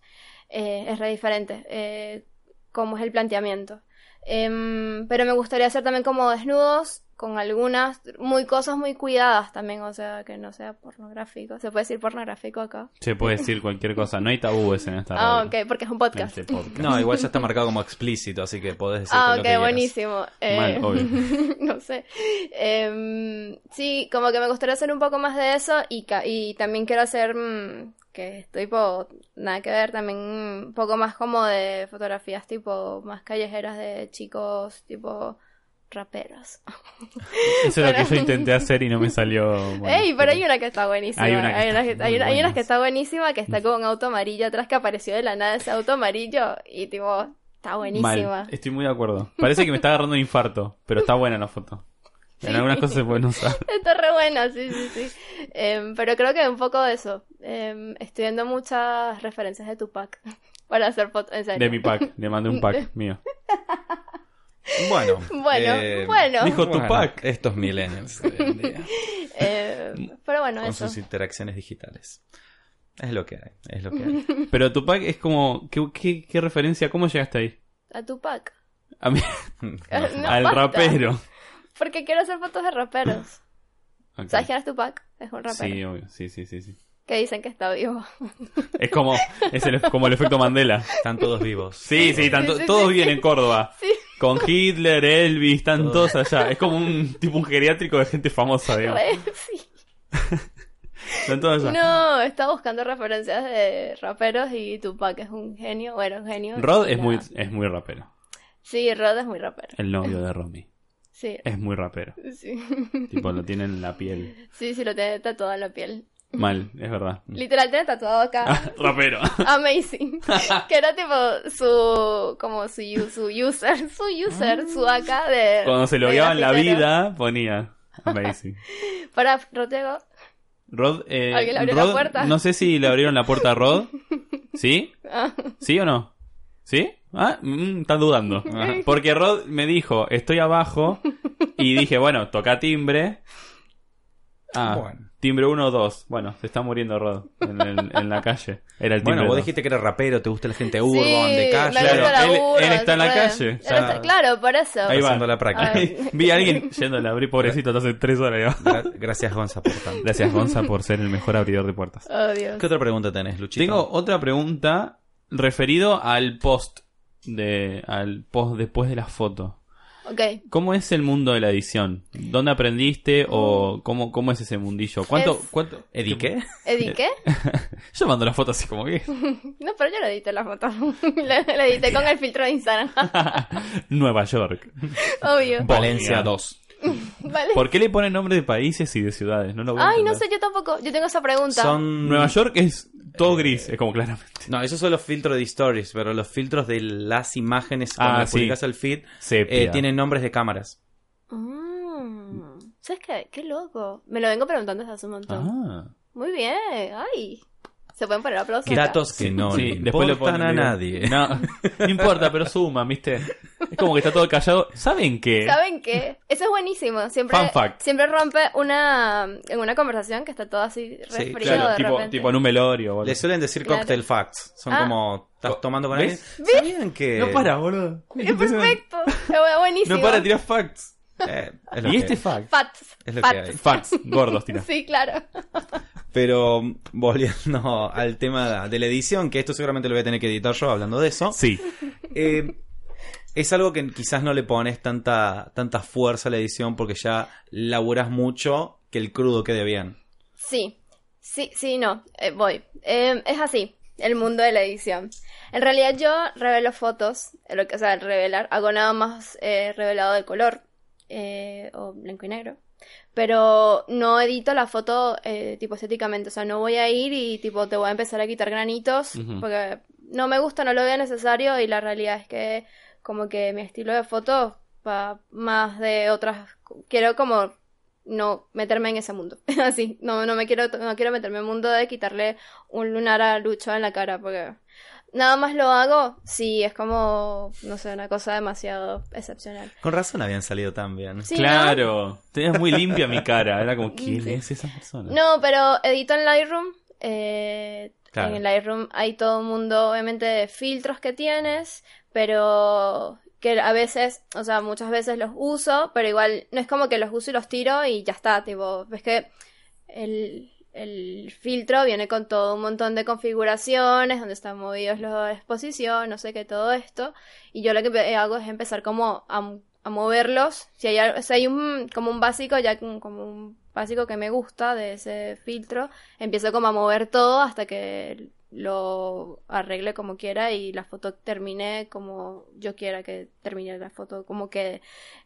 Eh, es re diferente eh, cómo es el planteamiento. Em, pero me gustaría hacer también como desnudos con algunas muy cosas muy cuidadas también, o sea, que no sea pornográfico. ¿Se puede decir pornográfico acá? Se puede decir cualquier cosa, no hay tabúes en esta Ah, radio, ok, porque es un podcast. este podcast. No, igual ya está marcado como explícito, así que podés decir Ah, lo ok, que buenísimo. Eh, Mal, obvio. no sé. Em, sí, como que me gustaría hacer un poco más de eso y, ca- y también quiero hacer, mm, que estoy tipo, nada que ver, también un poco más como de fotografías tipo más callejeras de chicos tipo raperos. Eso es lo que yo intenté hacer y no me salió. bueno, Ey, pero hay una que está buenísima. Hay una que Hay está una hay una- hay que está buenísima, que está con un auto amarillo atrás que apareció de la nada ese auto amarillo y tipo, está buenísima. Mal, estoy muy de acuerdo. Parece que me está agarrando un infarto, pero está buena la foto. En Sí. algunas cosas se pueden usar. Está re buena, sí, sí, sí. Em, pero creo que un poco de eso. Em, estoy viendo muchas referencias de Tupac para hacer fotos. De mi pack, le mandé un pack mío. Bueno, Bueno, eh, bueno. Dijo bueno, Tupac. Estos millennials. de hoy en día. Eh, Eh, pero bueno, con eso. sus interacciones digitales. Es lo que hay, es lo que hay. Pero Tupac es como. ¿qué, qué, qué referencia? ¿Cómo llegaste ahí? A Tupac. A mí, No, al basta. rapero. Porque quiero hacer fotos de raperos. Ok. ¿Sabes quién es Tupac? Es un rapero. Sí, obvio. Sí, sí, sí, sí. Que dicen que está vivo. Es como, es el, como el efecto Mandela. Están todos vivos. Sí, sí, tanto, Sí, sí, todos sí, viven en Córdoba. Sí. Con Hitler, Elvis, están Todos. todos allá. Es como un tipo un geriátrico de gente famosa, digamos. Están todos allá. No, está buscando referencias de raperos y Tupac es un genio. Bueno, un genio. Rod es muy, es muy rapero. Sí, Rod es muy rapero. El novio de Romy. Sí. Es muy rapero. Sí. Tipo, lo tiene en la piel. Sí, sí, lo tiene tatuado en la piel. Mal, es verdad. Literal, tiene tatuado acá. rapero. Amazing. que era tipo su. como su, su user. Su user, su AK de. Cuando se lo en la vida, ponía. Amazing. Para Rotego. Rod, eh, ¿Alguien le abrió la puerta? no sé si le abrieron la puerta a Rod. ¿Sí? Ah, ¿Sí o no? ¿Sí? Ah, mm, estás dudando. Porque Rod me dijo, estoy abajo. Y dije, bueno, toca timbre. Ah, Bueno. Timbre 1 o 2. Bueno, se está muriendo Rod en, el- en la calle. Era el timbre Bueno, vos dos. dijiste que eres rapero, te gusta la gente urban, sí, de calle. Claro, él- él está en la calle. Él está- Ya. claro, por eso. Ahí va. Haciendo la práctica. Ay. Vi a alguien yendo a abrir, pobrecito, hace tres horas. ya. Gra- Gracias, Gonza, por tanto. Gracias, Gonza, por ser el mejor abridor de puertas. Oh, Dios. ¿Qué otra pregunta tenés, Luchito? Tengo otra pregunta referido al post de al post después de la foto. ¿Cómo es el mundo de la edición? ¿Dónde aprendiste o cómo, cómo es ese mundillo? ¿Cuánto Es- cuánto ¿Eddie qué? ¿Edi qué? Yo mando las fotos así como que No, pero yo le edité la foto. la, la edité con el filtro de Instagram. Nueva York. Obvio. Valencia Bosnia. 2. Vale. ¿Por qué le ponen nombre de países y de ciudades? No lo voy a Ay, no sé, yo tampoco. Yo tengo esa pregunta. Son... Nueva York es todo gris, es como claramente. No, esos son los filtros de stories, pero los filtros de las imágenes cuando Ah, sí. publicas el feed eh, tienen nombres de cámaras. Mm. ¿Sabes qué? Qué loco. Me lo vengo preguntando desde hace un montón. Ah. Muy bien. Ay. Se pueden poner aplausos. Datos que no Sí, le después le importan ponen a nadie. No, no importa, pero suma, ¿viste? Es como que está todo callado. ¿Saben qué? ¿Saben qué? Eso es buenísimo. Siempre, Fun fact. siempre rompe una en una conversación que está todo así Sí, resfriado Claro, de tipo, repente. tipo en un velorio algo Le suelen decir Claro. cocktail facts. Son Ah. como, estás tomando con alguien. ¿Ves? ¿Sabían que...? No para, boludo. Es perfecto. Es buenísimo. No para tirar facts. Eh, es lo Y que este fact. Facts. Es lo que Facts. hay. Facts, gordos, tira. Sí, claro. Pero volviendo al tema de la edición, que esto seguramente lo voy a tener que editar yo hablando de eso. Sí. Eh, es algo que quizás no le pones tanta, tanta fuerza a la edición porque ya laburas mucho que el crudo quede bien. Sí, sí, sí, no, eh, voy. Eh, es así, el mundo de la edición. En realidad yo revelo fotos, lo que, o sea, revelar, hago nada más eh, revelado de color eh, o blanco y negro. Pero no edito la foto eh, tipo estéticamente, o sea, no voy a ir y tipo te voy a empezar a quitar granitos porque no me gusta, no lo veo necesario. Y la realidad es que como que mi estilo de foto va más de otras, quiero como no meterme en ese mundo. Así, no, no me quiero, no quiero meterme en el mundo de quitarle un lunar a Lucho en la cara, porque nada más lo hago si es como, no sé, una cosa demasiado excepcional. Con razón habían salido tan bien. Sí, ¿no? claro. Tenías muy limpia mi cara. Era como, ¿quién es esa persona? No, pero edito en Lightroom. eh, Claro. En el Lightroom hay todo un mundo, obviamente, de filtros que tienes, pero que a veces, o sea, muchas veces los uso, pero igual no es como que los uso y los tiro y ya está, tipo, ves que el, el filtro viene con todo un montón de configuraciones, donde están movidos los de exposición, no sé qué, todo esto, y yo lo que hago es empezar como a, a moverlos, si hay, si hay un, como un básico, ya como un básico que me gusta de ese filtro, empiezo como a mover todo hasta que lo arregle como quiera y la foto termine como yo quiera que termine la foto, como que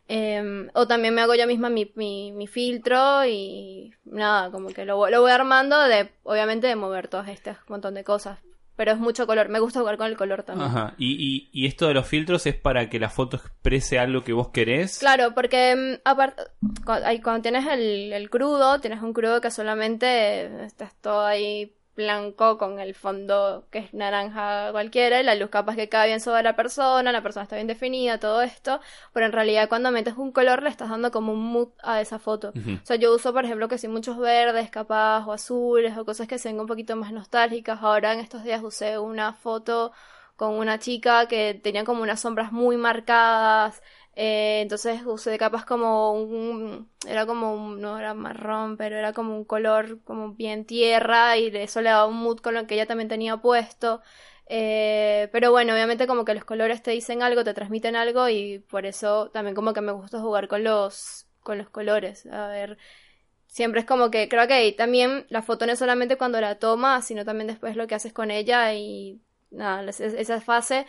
Em, o también me hago yo misma mi, mi, mi filtro y nada, como que lo, voy- lo voy armando de, obviamente, de mover todas estas montón de cosas. Pero es mucho color, me gusta jugar con el color también. Ajá. ¿Y, y, y esto de los filtros es para que la foto exprese algo que vos querés? Claro, porque aparte, cuando tienes el, el crudo, tienes un crudo que solamente estás todo ahí blanco con el fondo que es naranja cualquiera, y la luz capaz que cae bien sobre la persona, la persona está bien definida, todo esto, pero en realidad cuando metes un color le estás dando como un mood a esa foto. O sea, yo uso, por ejemplo, que sí muchos verdes, capaz, o azules, o cosas que se ven un poquito más nostálgicas. Ahora en estos días usé una foto con una chica que tenía como unas sombras muy marcadas. Eh, entonces usé capaz como un... Era como un... No era marrón, pero era como un color como bien tierra y eso le daba un mood con lo que ella también tenía puesto. Eh, pero bueno, obviamente como que los colores te dicen algo, te transmiten algo y por eso también como que me gusta jugar con los, con los colores. A ver, siempre es como que creo que ahí también la foto no es solamente cuando la tomas, sino también después lo que haces con ella y nada, es- es- esa fase.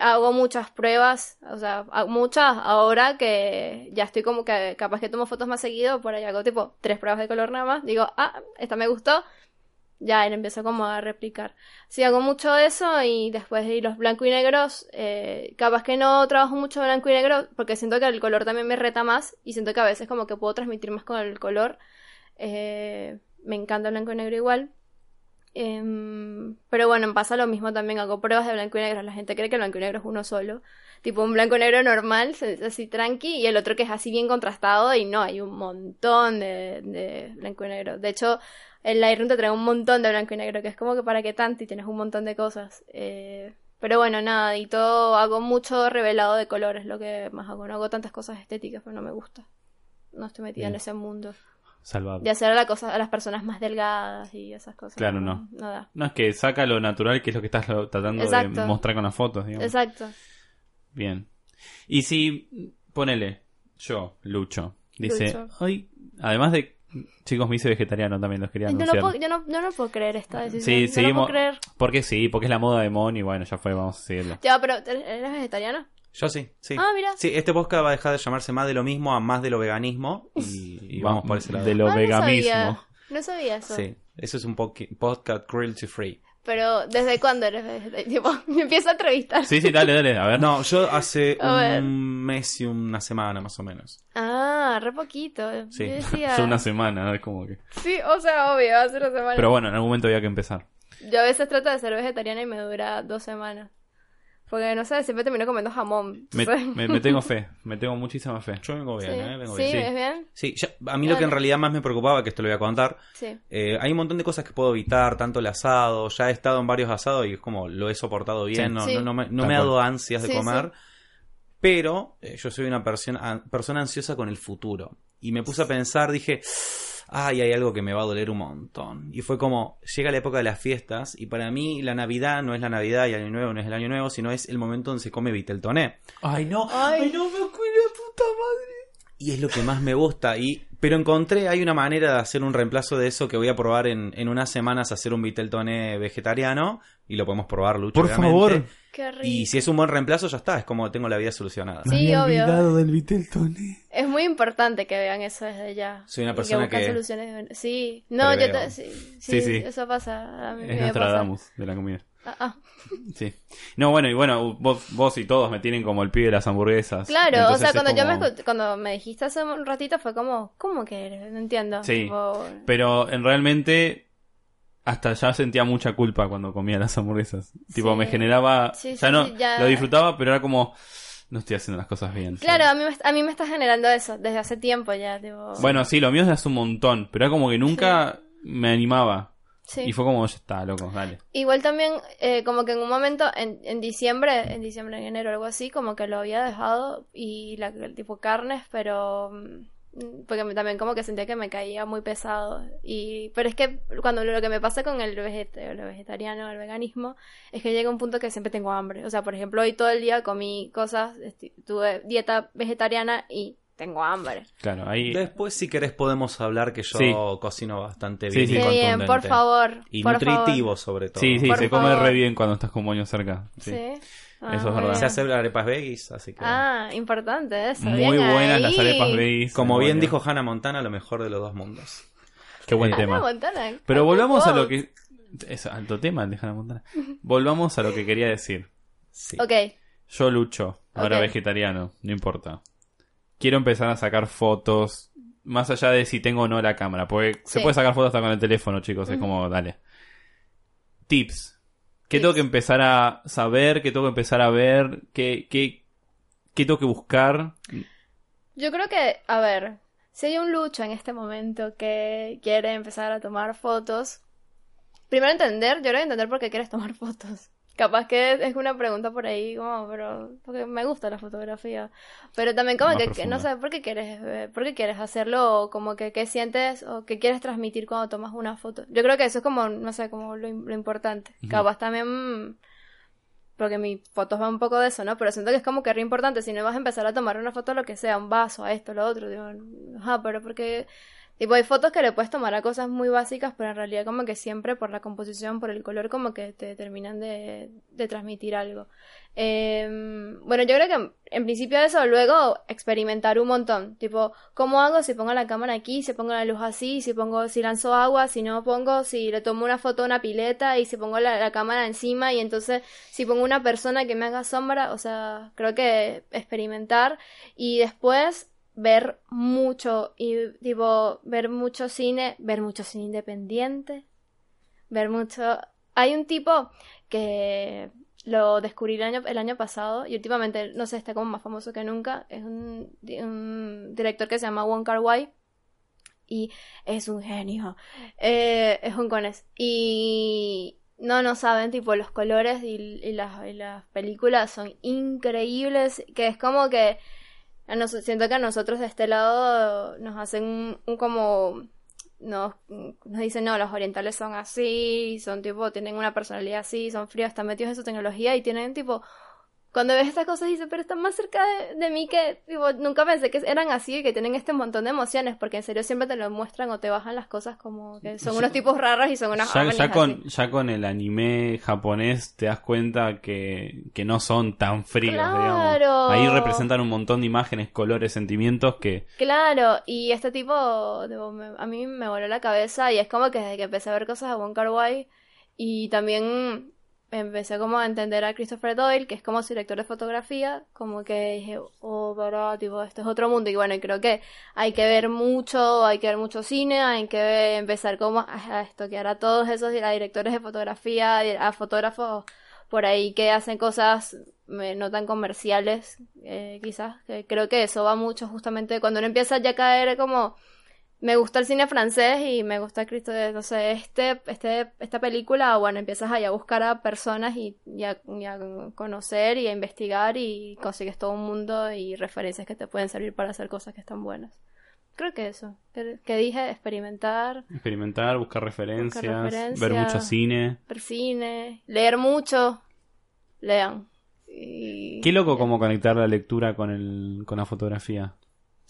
Hago muchas pruebas, o sea, muchas ahora que ya estoy como que capaz que tomo fotos más seguido, por ahí hago tipo tres pruebas de color nada más, digo, ah, esta me gustó, ya, y le empiezo como a replicar. Sí, hago mucho de eso y después de los blancos y negros, eh, capaz que no trabajo mucho blanco y negro porque siento que el color también me reta más y siento que a veces como que puedo transmitir más con el color. Eh, me encanta el blanco y negro igual. Em, pero bueno, pasa lo mismo también, hago pruebas de blanco y negro. La gente cree que el blanco y negro es uno solo. Tipo un blanco y negro normal, así tranqui, y el otro que es así bien contrastado, y no, hay un montón de, de blanco y negro. De hecho, el Lightroom te trae un montón de blanco y negro, que es como que para qué tanto y tienes un montón de cosas. Eh, pero bueno, nada, y todo, hago mucho revelado de colores, lo que más hago. No hago tantas cosas estéticas, pero no me gusta. No estoy metida en ese mundo. Salvado. De hacer a, la cosa, a las personas más delgadas y esas cosas. Claro, no. Nada. No, es que saca lo natural, que es lo que estás lo- tratando Exacto. de mostrar con las fotos, digamos. Exacto. Bien. Y si, ponele, yo, Lucho, dice, Lucho. además de, chicos, me hice vegetariano también, los quería no, anunciar. puedo, yo, no, yo no puedo creer esta decisión. Sí, no seguimos. puedo creer. Porque sí, porque es la moda de Mon y bueno, ya fue, vamos a seguirlo. Ya, pero ¿eres eres vegetariano? Yo sí, sí. Ah, mira. Sí, este podcast va a dejar de llamarse más de lo mismo a más de lo veganismo y, y vamos por ese lado. De lo Ah, no veganismo. sabía. No sabía eso. Sí, eso es un podcast cruelty free. Pero, ¿desde cuándo eres? Tipo, me empiezo a entrevistar. Sí, sí, dale, dale, a ver. No, yo hace A ver. un mes y una semana más o menos. Ah, re poquito. Sí. Yo decía... Una semana, ¿no? Es como que... Sí, o sea, obvio, hace una semana. Pero bueno, en algún momento había que empezar. Yo a veces trato de ser vegetariana y me dura dos semanas. Porque, no sé, siempre termino comiendo jamón. Me, Entonces- me- me tengo fe, me tengo muchísima fe. Yo vengo bien, sí, ¿eh? Vengo sí bien. ¿es bien? Sí, ya- a mí lo que en realidad más me preocupaba, que esto lo voy a contar, Sí. eh, hay un montón de cosas que puedo evitar, tanto el asado, ya he estado en varios asados y es como lo he soportado bien, Sí. no, Sí. no, no me, no me ha dado ansias de Sí, comer, pero eh, yo soy una persona, persona ansiosa con el futuro. Y me puse a pensar, dije, ay, hay algo que me va a doler un montón. Y fue como, llega la época de las fiestas y para mí la Navidad no es la Navidad y el Año Nuevo no es el Año Nuevo, sino es el momento donde se come Viteltoné. Ay, no, Ay. no me acuerdo, puta madre. Y es lo que más me gusta. Y, pero encontré, hay una manera de hacer un reemplazo de eso que voy a probar en, en unas semanas, hacer un Vitel Toné vegetariano. Y lo podemos probar, Lucho. Por obviamente. favor. Qué rico. Y si es un buen reemplazo, ya está. Es como tengo la vida solucionada. Sí, Me había obvio. Es muy importante que vean eso desde ya. Soy una Y persona buscan que- soluciones. de- Sí, no, yo te... sí, sí, Sí, sí. eso pasa. A mí Es me nuestra pasa. Damus de la comida. Ah, ah. Sí. No, bueno, y bueno, vos, vos y todos me tienen como el pibe de las hamburguesas. Claro, Entonces o sea, cuando yo me cuando me dijiste hace un ratito fue como, ¿cómo que eres? No entiendo. Sí. Pero en realmente hasta ya sentía mucha culpa cuando comía las hamburguesas. Tipo, Sí. me generaba... Sí, ya sí, no, ya. lo disfrutaba, pero era como... No estoy haciendo las cosas bien. Claro, a mí, me, a mí me está generando eso desde hace tiempo ya, tipo... Bueno, sí, lo mío es de hace un montón, pero era como que nunca me animaba. sí. Y fue como, ya está, loco, dale. Igual también, eh, como que en un momento, en, en diciembre, en diciembre, en enero, algo así, como que lo había dejado y la, el tipo carnes, pero mm, porque también como que sentía que me caía muy pesado. Y pero es que cuando lo que me pasa con el, veget el vegetariano el veganismo es que llega un punto que siempre tengo hambre. O sea por ejemplo hoy todo el día comí cosas tuve dieta vegetariana y tengo hambre Claro, ahí... Después, si querés, podemos hablar que yo Sí. cocino bastante bien. sí. y Qué bien contundente. por favor Y por nutritivo, sobre todo. Sí, sí, Por se come favor. re bien cuando estás con moño cerca. Sí. sí, Ah, Eso es muy verdad. Se hace arepas veggies, así que... Ah, importante eso. Muy bien buenas ahí. las arepas veggies. Como bien dijo Hannah Montana, lo mejor de los dos mundos. Qué buen tema. Montana. Pero Ah, volvamos a lo que... Es alto tema el de Hannah Montana. Volvamos a lo que quería decir. Sí. Ok, Yo lucho, ahora Ok. vegetariano, no importa. Quiero empezar a sacar fotos, más allá de si tengo o no la cámara, porque se puede sacar fotos hasta con el teléfono, chicos, es como, dale. tips. ¿Qué tengo que empezar a saber? ¿Qué tengo que empezar a ver? ¿Qué, qué, qué tengo que buscar? Yo creo que, a ver, si hay un lucho en este momento que quiere empezar a tomar fotos, primero entender, yo creo que entender por qué quieres tomar fotos. Capaz que es una pregunta por ahí, como, pero, porque me gusta la fotografía. Pero también como que, no sé, ¿por qué quieres, eh, por qué quieres hacerlo? O como que, qué sientes o qué quieres transmitir cuando tomas una foto. Yo creo que eso es como, no sé, como lo, im- lo importante. Capaz también, porque mis fotos van un poco de eso, ¿no? Pero siento que es como que re importante. Si no vas a empezar a tomar una foto lo que sea, un vaso, a esto, lo otro, digo, ajá, pero porque... Tipo, hay fotos que le puedes tomar a cosas muy básicas, pero en realidad como que siempre por la composición, por el color, como que te terminan de, transmitir algo. Eh, bueno, yo creo que en principio de eso, luego experimentar un montón. Tipo, ¿cómo hago si pongo la cámara aquí, si pongo la luz así, si pongo, si lanzo agua, si no pongo, si le tomo una foto a una pileta y si pongo la, la cámara encima y entonces si pongo una persona que me haga sombra, o sea, creo que experimentar y después ver mucho y tipo ver mucho cine, ver mucho cine independiente, ver mucho. Hay un tipo que lo descubrí el año, el año pasado y últimamente, no sé, está como más famoso que nunca. Es un, un director que se llama Wong Kar y es un genio. Eh, es hongkonés. Y no, no saben, tipo, los colores y las, y las películas son increíbles, que es como que a nos- siento que a nosotros de este lado nos hacen un, un como nos, nos dicen no, los orientales son así, son tipo, tienen una personalidad así, son fríos, están metidos en su tecnología y tienen tipo, cuando ves estas cosas dices, pero están más cerca de, de mí que, nunca pensé que eran así y que tienen este montón de emociones, porque en serio siempre te lo muestran o te bajan las cosas como que son unos tipos raros y son unas Ya, ya así. con, ya con el anime japonés te das cuenta que, que no son tan fríos, Claro. digamos. Ahí representan un montón de imágenes, colores, sentimientos que... Claro, y este tipo tipo, me- a mí me voló la cabeza y es como que desde que empecé a ver cosas de Wong Kar Wai y también empecé como a entender a Christopher Doyle, que es como su director de fotografía, como que dije, oh, verdad, tipo, esto es otro mundo y bueno, creo que hay que ver mucho, hay que ver mucho cine, hay que empezar como a, estoquear a todos esos a directores de fotografía, a fotógrafos por ahí que hacen cosas eh, no tan comerciales, eh, quizás. creo que eso va mucho justamente cuando uno empieza ya a caer como me gusta el cine francés y me gusta Cristo de, no sé, este, este, esta película, bueno, empiezas ahí a buscar a personas y, y a, y a conocer y a investigar y consigues todo un mundo y referencias que te pueden servir para hacer cosas que están buenas. Creo que eso, que, dije, experimentar, Experimentar, buscar referencias, referencias. ver mucho cine. ver cine, leer mucho, lean. Y... Qué loco cómo conectar la lectura con, el, con la fotografía.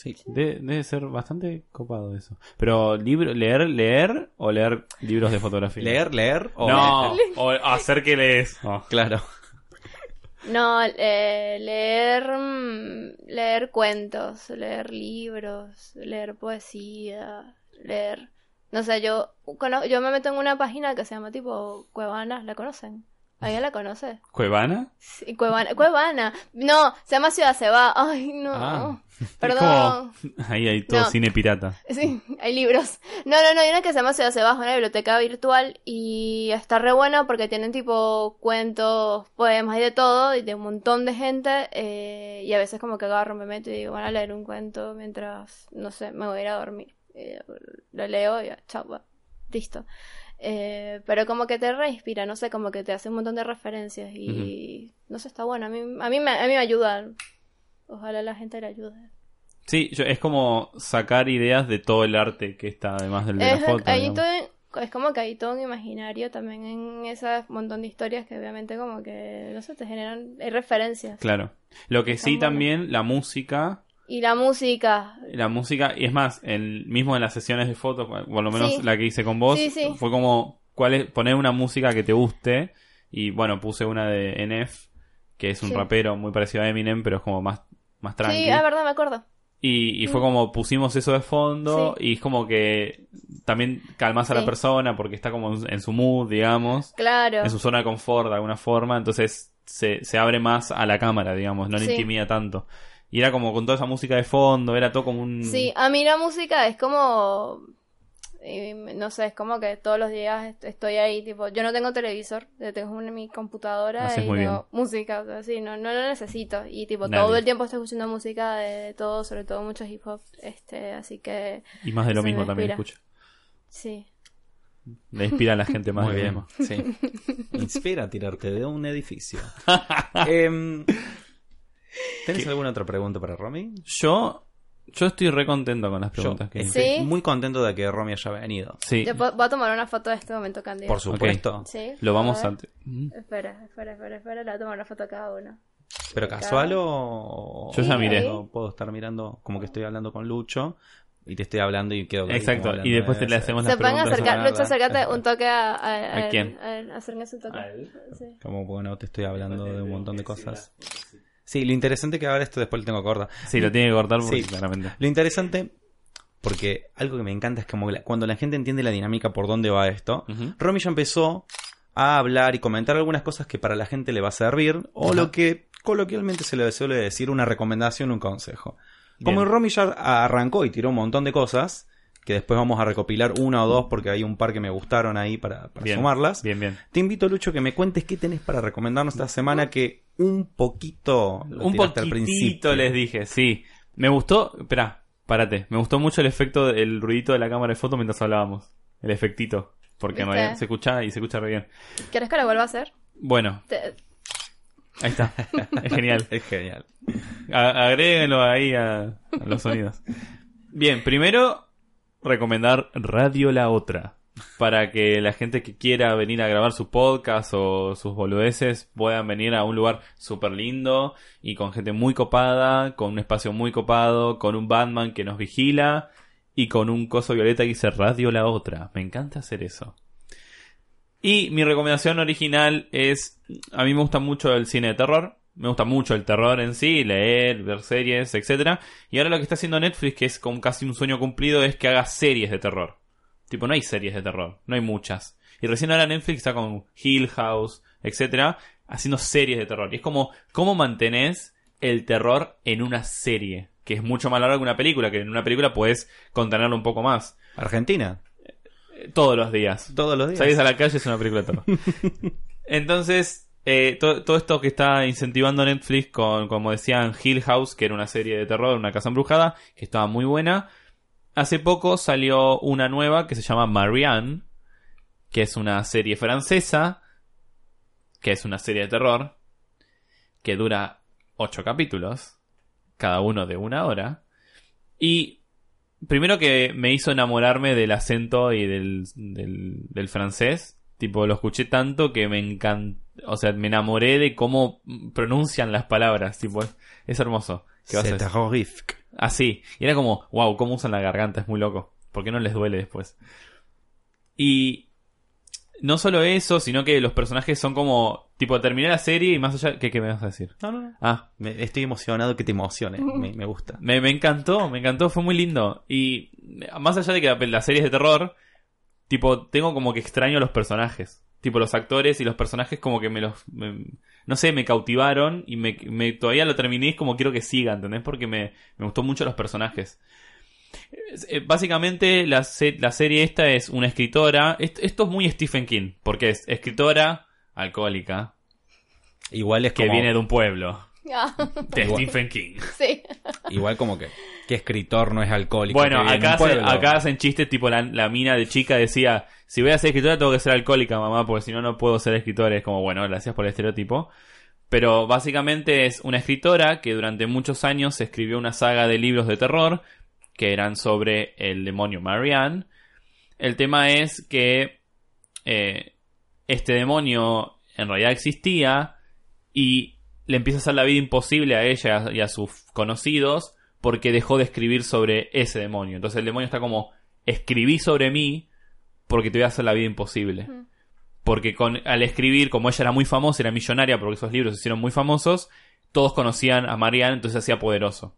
Sí. De- debe ser bastante copado eso. Pero, libro, ¿leer, leer o leer libros de fotografía? Leer, leer o... No, o hacer que lees. Oh. Claro. No, eh, leer, mm, leer cuentos, leer libros, leer poesía, leer, no sé, yo, yo me meto en una página que se llama tipo Cuevana, ¿la conocen? ¿Alguien la conoce? ¿Cuevana? Sí, Cuevana, Cuevana, no, se llama Ciudad Se va, ay no, Ah. perdón. Es como- Ahí hay todo No. cine pirata. Sí, hay libros. No, no, no, hay una que se llama Ciudad Se Baja, una biblioteca virtual y está re buena porque tienen tipo cuentos, poemas y de todo, y de un montón de gente, eh, y a veces como que agarro, me meto y digo, van a leer un cuento mientras, no sé, me voy a ir a dormir. Eh, lo leo y ya, chao, va, listo. Eh, pero como que te reinspira, no sé, como que te hace un montón de referencias y no sé, está bueno, a mí, a mí, me, a mí me ayuda. Ojalá la gente le ayude. Sí, yo- es como sacar ideas de todo el arte que está además del de la Es, foto. hay digamos. todo- es como que hay todo un imaginario también en ese montón de historias que obviamente como que, no sé, te generan, hay referencias. Claro. Lo que sí también, la música, Y la música, la música, y es más, el mismo en las sesiones de fotos, por lo menos Sí. la que hice con vos, Sí, sí. fue como cuál es, poner una música que te guste, y bueno, puse una de NF, que es un rapero muy parecido a Eminem, pero es como más, más tranqui. sí, es verdad, me acuerdo. Y, y fue Mm. como pusimos eso de fondo Sí. y es como que también calmas a la persona porque está como en, en su mood, digamos, Claro. en su zona de confort de alguna forma, entonces se, se abre más a la cámara, digamos, no le Sí. intimida tanto. Y era como con toda esa música de fondo, era todo como un... Sí, a mí la música es como, Y no sé, es como que todos los días est- estoy ahí, tipo, yo no tengo televisor, yo tengo en mi computadora Haces y muy tengo música, o sea, sí, no, no lo necesito. Y tipo, Nadie. todo el tiempo estoy escuchando música de, de todo, sobre todo mucho hip hop, este, así que Y más de lo mismo también inspira. escucho. sí. Le inspira a la gente más Muy bien. Sí. Inspira a tirarte de un edificio. Em, ¿Tenés alguna otra pregunta para Romy? Yo, yo estoy re contento con las Yo preguntas que estoy Sí. muy contento de que Romy haya venido. Sí, Yo voy a tomar una foto de este momento, Candido. Por supuesto. Sí. lo vamos a... Mm. Espera, espera, espera, espera, le voy a tomar una foto a cada uno. ¿Pero casual o...? Yo ya miré. puedo estar mirando como que estoy hablando con Lucho y te estoy hablando y quedo Exacto, y después de te le hacemos Se las pueden preguntas. acercar, nada. Lucho, acércate un toque a... ¿A, ¿A quién? a- un toque. ¿A él? Sí. Como bueno, te estoy hablando de un montón de cosas. Sí, lo interesante que ahora esto después lo tengo que acordar. Sí, lo tiene que cortar porque Sí. claramente. Lo interesante, porque algo que me encanta es como cuando la gente entiende la dinámica por dónde va esto. Romy ya empezó a hablar y comentar algunas cosas que para la gente le va a servir, o lo que coloquialmente se le suele decir una recomendación, un consejo. Como. Romy ya arrancó y tiró un montón de cosas, que después vamos a recopilar una o dos porque hay un par que me gustaron ahí para, para Bien. sumarlas. Bien, bien. Te invito, Lucho, que me cuentes qué tenés para recomendarnos esta semana que un poquito... lo Un tiraste al poquitito principio. les dije, sí. Me gustó, espera, párate. Me gustó mucho el efecto, el ruidito de la cámara de foto mientras hablábamos. El efectito. Porque realidad se escucha y se escucha re bien. ¿Quieres que lo vuelva a hacer? Bueno, Te- ahí está. es genial. Es genial. A- agréguenlo ahí a, a los sonidos. Bien, primero recomendar Radio La Otra. Para que la gente que quiera venir a grabar su podcast o sus boludeces puedan venir a un lugar súper lindo y con gente muy copada, con un espacio muy copado, con un Batman que nos vigila y con un coso violeta que dice Radio La Otra. Me encanta hacer eso. Y mi recomendación original es, a mí me gusta mucho el cine de terror, me gusta mucho el terror en sí, leer, ver series, etcétera. Y ahora lo que está haciendo Netflix, que es como casi un sueño cumplido, es que haga series de terror. Tipo, no hay series de terror, no hay muchas. Y recién ahora Netflix está con Hill House, etcétera, haciendo series de terror. Y es como, ¿cómo mantenés el terror en una serie? Que es mucho más larga que una película, que en una película puedes contenerlo un poco más. Argentina, Eh, Todos los días. todos los días. Salís a la calle es una película de terror. Entonces, eh, to- todo esto que está incentivando Netflix con, como decían, Hill House, que era una serie de terror, una casa embrujada, que estaba muy buena. Hace poco salió una nueva que se llama Marianne, que es una serie francesa, que es una serie de terror, que dura ocho capítulos, cada uno de una hora. Y primero que me hizo enamorarme del acento y del, del, del francés. Tipo, lo escuché tanto que me encantó. O sea, me enamoré de cómo pronuncian las palabras. Tipo, es, hermoso. ¿Qué vas a. Así. Y era como, wow, cómo usan la garganta, es muy loco. ¿Por qué no les duele después? Y no solo eso, sino que los personajes son como, tipo, terminé la serie y más allá, ¿qué, qué me vas a decir? No, no, no. Ah, Me- estoy emocionado que te emociones. Me, me gusta. me, me encantó, me encantó, fue muy lindo. Y más allá de que la, la serie es de terror, tipo, tengo como que extraño a los personajes. Tipo, los actores y los personajes como que me los... me- no sé, me cautivaron y me, me- todavía lo terminé y es como quiero que siga, ¿entendés? Porque me, me gustó mucho los personajes. Es- eh, Básicamente la, se- la serie esta es una escritora, est- esto es muy Stephen King, porque es escritora alcohólica Igual es que como, viene de un pueblo, Ah, de Igual. Stephen King. sí. igual como que, que escritor no es alcohólico. Bueno, acá, hace- acá hacen chistes tipo la, la mina de chica decía, si voy a ser escritora tengo que ser alcohólica, mamá, porque si no, no puedo ser escritora. Es como, bueno, gracias por el estereotipo. Pero básicamente es una escritora que durante muchos años escribió una saga de libros de terror que eran sobre el demonio Marianne. El tema es que eh, este demonio en realidad existía y le empieza a hacer la vida imposible a ella y a sus conocidos porque dejó de escribir sobre ese demonio. Entonces el demonio está como, escribí sobre mí porque te voy a hacer la vida imposible. Mm. Porque con, al escribir, como ella era muy famosa, era millonaria porque esos libros se hicieron muy famosos, todos conocían a Marianne, entonces se hacía poderoso.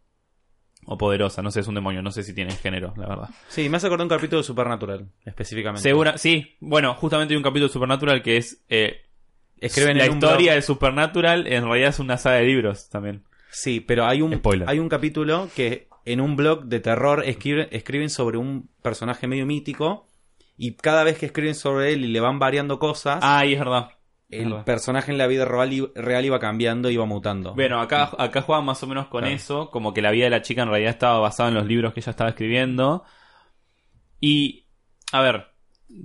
O poderosa, no sé, es un demonio, no sé si tiene género, la verdad. Sí, me hace acordar un capítulo de Supernatural, específicamente. Segura, sí, bueno, justamente hay un capítulo de Supernatural que es eh, Escriben la en historia blog- de Supernatural, en realidad es una saga de libros también. Sí, pero hay un, Spoiler. hay un capítulo que en un blog de terror escribe- escriben sobre un personaje medio mítico y cada vez que escriben sobre él y le van variando cosas, Ah, y es verdad. es el verdad. personaje en la vida real, iba cambiando, iba mutando. Bueno, acá, acá juegan más o menos con Claro. eso, como que la vida de la chica en realidad estaba basada en los libros que ella estaba escribiendo. Y, a ver,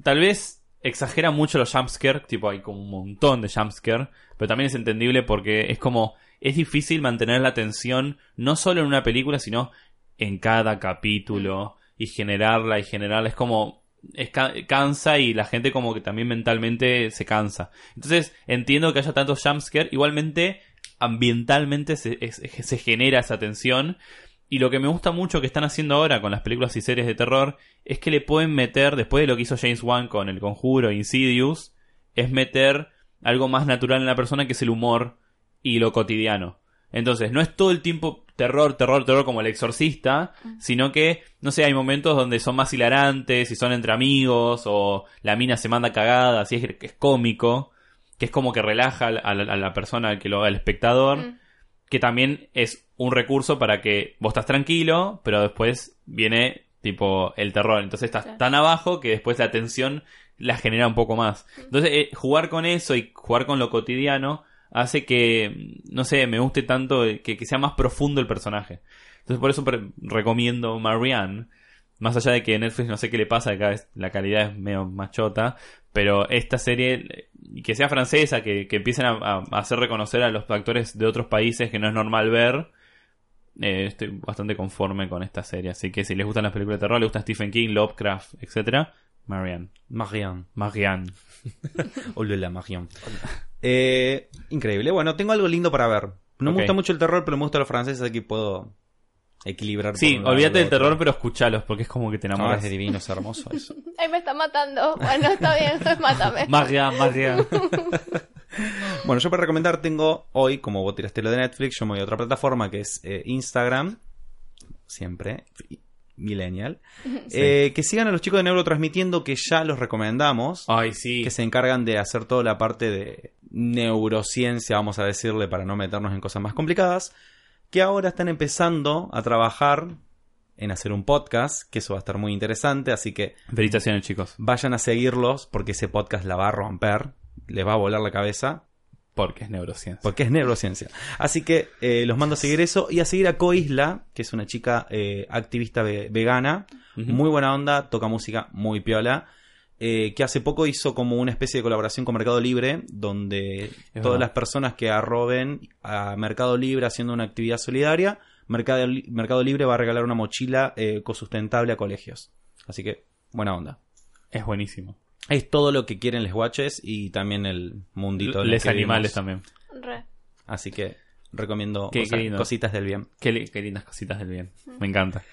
tal vez exagera mucho los jumpscare, tipo hay como un montón de jumpscare, pero también es entendible porque es como, es difícil mantener la atención no solo en una película, sino en cada capítulo y generarla y generarla. Es como, es ca- cansa y la gente como que también mentalmente se cansa. Entonces entiendo que haya tantos jumpscare, igualmente ambientalmente se genera esa tensión. Y lo que me gusta mucho que están haciendo ahora con las películas y series de terror es que le pueden meter, después de lo que hizo James Wan con El Conjuro Insidious, es meter algo más natural en la persona que es el humor y lo cotidiano. Entonces, no es todo el tiempo terror, terror, terror como el exorcista, sino que, no sé, hay momentos donde son más hilarantes y son entre amigos o la mina se manda cagada, así es que es cómico, que es como que relaja a la, a la- persona, al que lo, al espectador Mm. que también es un recurso para que vos estás tranquilo, pero después viene tipo el terror. Entonces estás Claro. tan abajo que después la tensión la genera un poco más. Entonces eh, jugar con eso y jugar con lo cotidiano hace que, no sé, me guste tanto eh, que, que sea más profundo el personaje. Entonces por eso recomiendo Marianne. Más allá de que Netflix no sé qué le pasa, acá es- la calidad es medio machota, pero esta serie, eh, que sea francesa, que, que empiecen a hacer reconocer a los actores de otros países que no es normal ver, eh, estoy bastante conforme con esta serie. Así que si les gustan las películas de terror, les gusta Stephen King, Lovecraft, etcétera, Marianne. Marianne. Marianne. Olula, Marianne. Eh, increíble. Bueno, tengo algo lindo para ver. No me gusta mucho el terror, pero me gusta los franceses, aquí puedo equilibrar. Sí, olvídate del terror, pero escuchalos, porque es como que te No, enamoras. es divino, es hermoso eso. Ay, me está matando. Bueno, está bien, mátame. Marianne, Marianne. Bueno, yo para recomendar tengo hoy, como vos tiraste lo de Netflix, yo me voy a otra plataforma que es eh, Instagram. Siempre. Millennial. Eh, que sigan a los chicos de Neurotransmitiendo que ya los recomendamos. Ay, sí. Que se encargan de hacer toda la parte de neurociencia, vamos a decirle, para no meternos en cosas más complicadas. Que ahora están empezando a trabajar en hacer un podcast, que eso va a estar muy interesante. Así que Felicitaciones, chicos. vayan a seguirlos porque ese podcast la va a romper. Les va a volar la cabeza. Porque es neurociencia. Porque es neurociencia. Así que eh, los mando a seguir eso y a seguir a Coisla, que es una chica eh, activista ve- vegana. Muy buena onda, toca música muy piola. eh, que hace poco hizo como una especie de colaboración con Mercado Libre, donde todas verdad. las personas que arroben a Mercado Libre haciendo una actividad solidaria, Mercado, Mercado Libre va a regalar una mochila ecosustentable a colegios. Así que, buena onda. Es buenísimo. Es todo lo que quieren les guaches y también el mundito. que animales vivimos. también. Re. Así que recomiendo Qué- cositas del bien. Qué, li- qué lindas cositas del bien. Me encanta.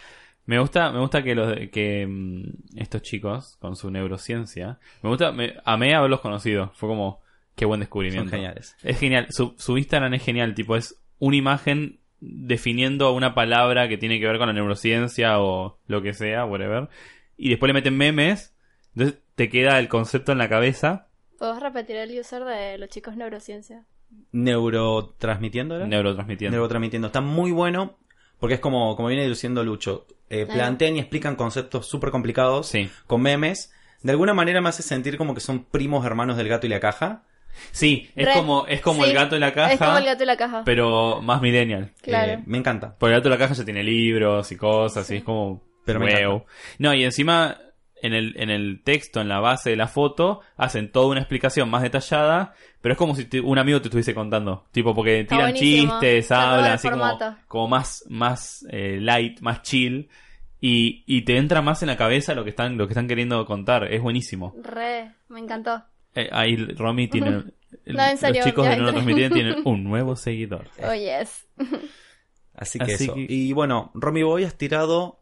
Me gusta, me gusta que los que mm, estos chicos con su neurociencia, me gusta, me, amé haberlos conocido. Fue como qué buen descubrimiento. Son geniales. Es genial. Su, su Instagram es genial. Tipo es una imagen definiendo una palabra que tiene que ver con la neurociencia o lo que sea, whatever. Y después le meten memes. Entonces te queda el concepto en la cabeza. ¿Puedes repetir el user de los chicos neurociencia? Neurotransmitiendo. Neurotransmitiendo. Neurotransmitiendo. Está muy bueno porque es como, como viene diciendo Lucho. eh, plantean y explican conceptos súper complicados Sí. con memes. De alguna manera me hace sentir como que son primos hermanos del gato y la caja. Sí, es Re- como, es como sí, el gato en la caja. Es como el gato y la caja. pero más millennial. Claro. Eh, me encanta. Porque el gato de la caja ya tiene libros y cosas, Sí. y es como. Pero me. No, y encima, en el, en el texto, en la base de la foto, hacen toda una explicación más detallada, pero es como si te- un amigo te estuviese contando. Tipo, porque Está tiran buenísimo. chistes, Está hablan así como, más, más eh, light, más chill. Y, y te entra más en la cabeza lo que están, lo que están queriendo contar. Es buenísimo. Re, me encantó. Eh, ahí Romy tiene. No, en serio, los chicos de entré. Neurotransmitiendo tienen un nuevo seguidor. Oh, yes. Así que Así eso. que- Y bueno, Romy Boy has tirado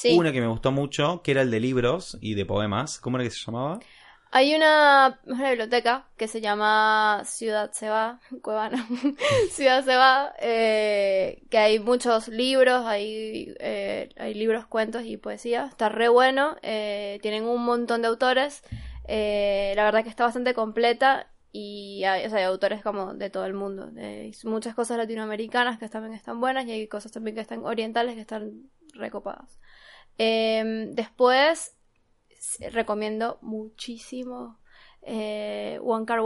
Sí. una que me gustó mucho, que era el de libros y de poemas. ¿Cómo era que se llamaba? Hay una, una biblioteca que se llama Ciudad Se Va, Cuevana, Ciudad Se Va, eh, que hay muchos libros, hay, eh, hay libros, cuentos y poesía. Está re bueno, eh, tienen un montón de autores. eh, la verdad que está bastante completa y hay, o sea, hay autores como de todo el mundo. Hay muchas cosas latinoamericanas que también están buenas y hay cosas también que están orientales que están recopadas. Eh, después recomiendo muchísimo eh, Wong Kar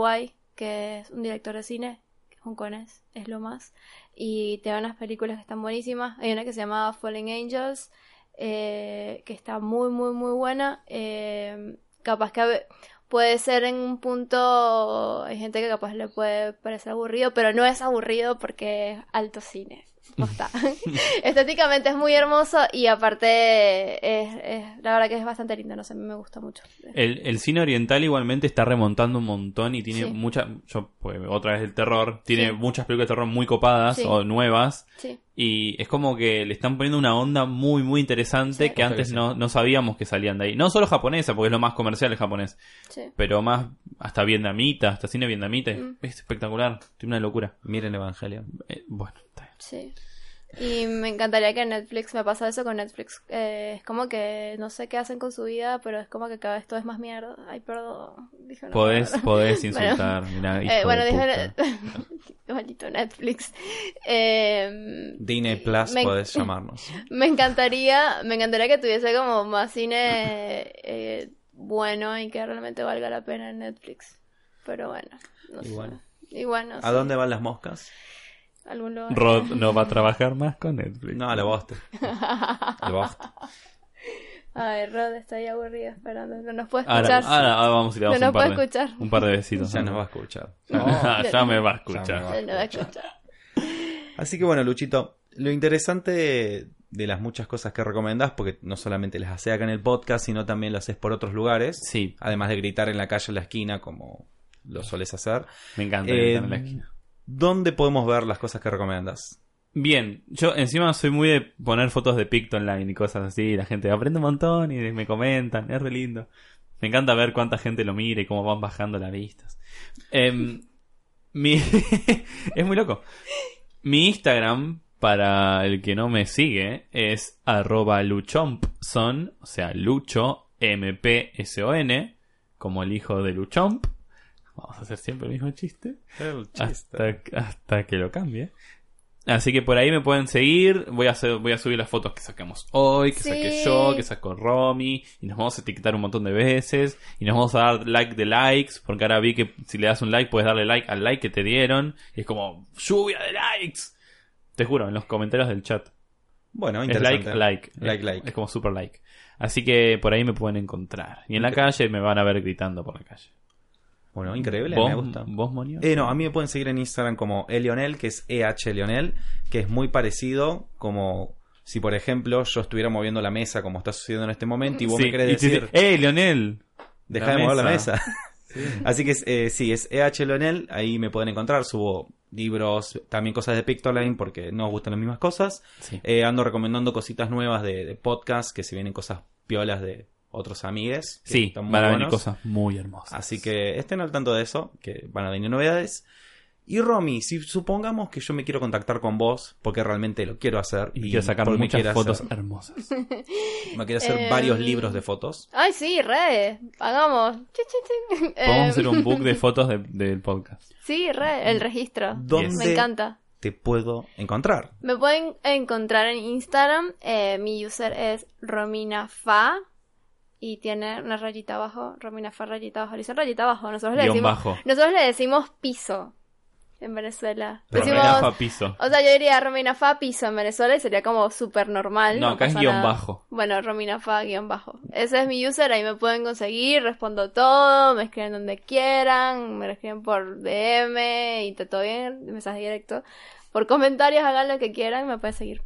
que es un director de cine hongkonés, es lo más. Y tiene unas películas que están buenísimas. Hay una que se llama Fallen Angels, eh, que está muy, muy, muy buena. Eh, capaz que puede ser en un punto, hay gente que capaz le puede parecer aburrido, pero no es aburrido porque es alto cine. Posta. Estéticamente es muy hermoso y aparte es, es- la verdad que es bastante lindo, no sé, a mí me gusta mucho. El, el cine oriental igualmente está remontando un montón y tiene Sí. mucha, yo pues, otra vez el terror, tiene Sí. muchas películas de terror muy copadas Sí. o nuevas Sí, y es como que le están poniendo una onda muy muy interesante Sí. que antes Sí. no, no sabíamos que salían de ahí. No solo japonesa, porque es lo más comercial el japonés, sí. pero más hasta vietnamita, hasta cine vietnamita, es- Mm. es espectacular, tiene una locura. Miren Evangelion. Eh, bueno, está bien. Sí. Y me encantaría que Netflix, me pasa eso con Netflix. eh, es como que no sé qué hacen con su vida, pero es como que cada vez todo es más mierda. Ay, perdón. Dije una podés, palabra. podés Bueno. insultar, mirá, hijo Eh, bueno, de dije. puta. Maldito Netflix. Eh, Disney Plus me- podés llamarnos. Me encantaría, me encantaría que tuviese como más cine eh, bueno y que realmente valga la pena en Netflix. Pero bueno, no Y sé. bueno, ¿A dónde van las moscas? Algún lugar. Rod no va a trabajar más con Netflix. No, a la bosta. A la bosta. Ay, Rod está ahí aburrido esperando. No nos puede Ahora, escuchar. ahora, ahora vamos y le damos No un, nos par puede de, escuchar. un par de besitos. Ya nos va a escuchar. Ya me va a Ya escuchar. me va. A escuchar. Así que bueno, Luchito, lo interesante de las muchas cosas que recomendás, porque no solamente las haces acá en el podcast, sino también lo haces por otros lugares, Sí, además de gritar en la calle, en la esquina, como lo sueles hacer. me encanta Eh, estar en la esquina. ¿Dónde podemos ver las cosas que recomiendas? Bien, yo encima soy muy de poner fotos de Picto online y cosas así. La gente aprende un montón y me comentan, es re lindo. Me encanta ver cuánta gente lo mira y cómo van bajando las vistas. Em, mi... es muy loco. Mi Instagram, para el que no me sigue, es arroba luchompson, o sea, lucho, M-P-S-O-N, como el hijo de Luchomp. Vamos a hacer siempre el mismo chiste El hasta, hasta que lo cambie. Así que por ahí me pueden seguir. Voy a hacer, voy a subir las fotos que sacamos hoy, que Sí. saqué yo, que sacó Romy, y nos vamos a etiquetar un montón de veces, y nos vamos a dar like de likes, porque ahora vi que si le das un like puedes darle like al like que te dieron, y es como lluvia de likes. Te juro, en los comentarios del chat. Bueno, Es interesante. like, like. Like, Es- like. Es como super like. Así que por ahí me pueden encontrar. Y en la calle me van a ver gritando por la calle. Bueno, increíble, ¿Vos, me gusta. ¿Vos, Monio? Eh, no, a mí me pueden seguir en Instagram como Elionel, que es EH Leonel, que es muy parecido como si, por ejemplo, yo estuviera moviendo la mesa como está sucediendo en este momento y vos Sí, me querés decir, ¡Eh, Leonel! deja de mover la mesa". Así que es, eh, sí, es EH Leonel, ahí me pueden encontrar, subo libros, también cosas de Pictoline porque nos gustan las mismas cosas. Sí. Eh, ando recomendando cositas nuevas de, de podcast, que se vienen cosas piolas de otros amigues. que Sí, están muy van a venir buenos. cosas muy hermosas. Así que estén al tanto de eso, que van a venir novedades. Y Romy, si supongamos que yo me quiero contactar con vos, porque realmente lo quiero hacer, Y quiero sacar porque muchas quiero fotos hacer- hermosas. me quiero hacer Em, varios libros de fotos. Ay, sí, re. Hagamos. Chi, chi, chi. Podemos Eh, hacer un book de fotos de- del podcast. Sí, re, el registro. ¿Dónde Me encanta. te puedo encontrar? Me pueden encontrar en Instagram. eh, mi user es RominaFa. Y tiene una rayita abajo. RominaFa rayita abajo. Le dicen rayita abajo. Nosotros le decimos. bajo. Nosotros le decimos piso. En Venezuela. Decimos. Rafa Piso. O sea, yo diría Rominafa piso en Venezuela y sería como súper normal. No, acá es pasa guion nada. bajo. Bueno, Rominafa guion bajo. Ese es mi user, ahí me pueden conseguir, respondo todo, me escriben donde quieran, me lo escriben por DM y te todo bien, mensaje directo. Por comentarios hagan lo que quieran, me pueden seguir.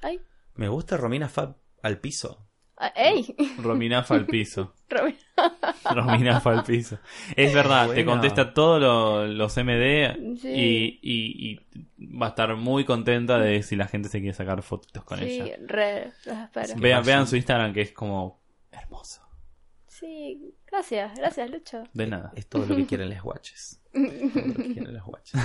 Ay, Me gusta Romina Fab al piso. Ah, ey, Rominafa al piso. Romi- Rominafa al piso. Es verdad, te contesta todos lo- los MD Sí. y, y- y va a estar muy contenta de si la gente se quiere sacar fotitos con sí, ella. re, los espero. Vean, vean su Instagram que es como hermoso. Sí, gracias, gracias Lucho. De nada. Es todo lo que quieren las guaches. Todo lo que quieren las guaches.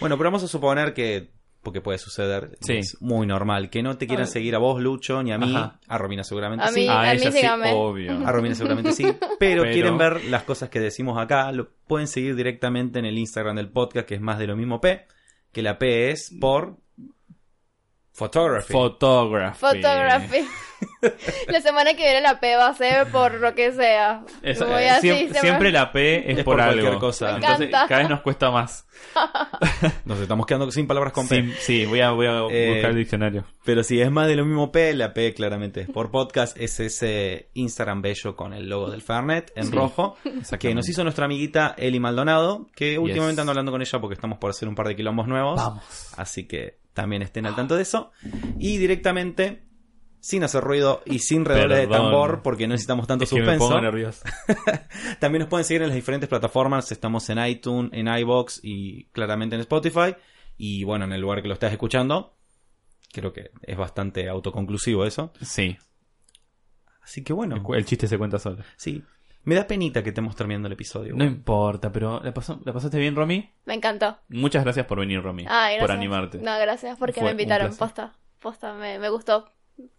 bueno, pero vamos a suponer que, porque puede suceder, Sí. es muy normal, que no te quieran Ay. seguir a vos, Lucho, ni a mí. Ajá. A Romina seguramente A sí. mí- a mí ella sí, síganme. obvio. A Romina seguramente sí, pero, Pero- quieren ver las cosas que decimos acá, lo pueden seguir directamente en el Instagram del podcast, que es más de lo mismo P, que la P es por Photography. Photography. Photography. la semana que viene la P va a ser por lo que sea. Voy eh, así, siempre, se me- siempre la P es, Es por, por cualquier algo. cosa. Me Entonces, encanta. cada vez nos cuesta más. Nos estamos quedando sin palabras con P. Sí, sí, voy a, voy a Eh, buscar el diccionario. Pero si es más de lo mismo P, la P claramente es por podcast, es ese Instagram bello con el logo del Fernet en Sí, rojo, que nos hizo nuestra amiguita Eli Maldonado, que últimamente ando hablando con ella porque estamos por hacer un par de quilombos nuevos. Vamos. Así que también estén al tanto de eso. Y directamente, sin hacer ruido y sin redoble de tambor, porque no necesitamos tanto Es que me suspenso. pongo nervioso. También nos pueden seguir en las diferentes plataformas. Estamos en iTunes, en iBox y claramente en Spotify. Y bueno, en el lugar que lo estás escuchando. Creo que es bastante autoconclusivo eso. Sí, Así que bueno, el chiste se cuenta solo. sí. Me da penita que estemos terminando el episodio. No importa, pero ¿la, pasó- ¿la pasaste bien, Romy? Me encantó. Muchas gracias por venir, Romy. Ay, gracias. por animarte. No, gracias porque Fue me invitaron. Posta, posta, me, me gustó.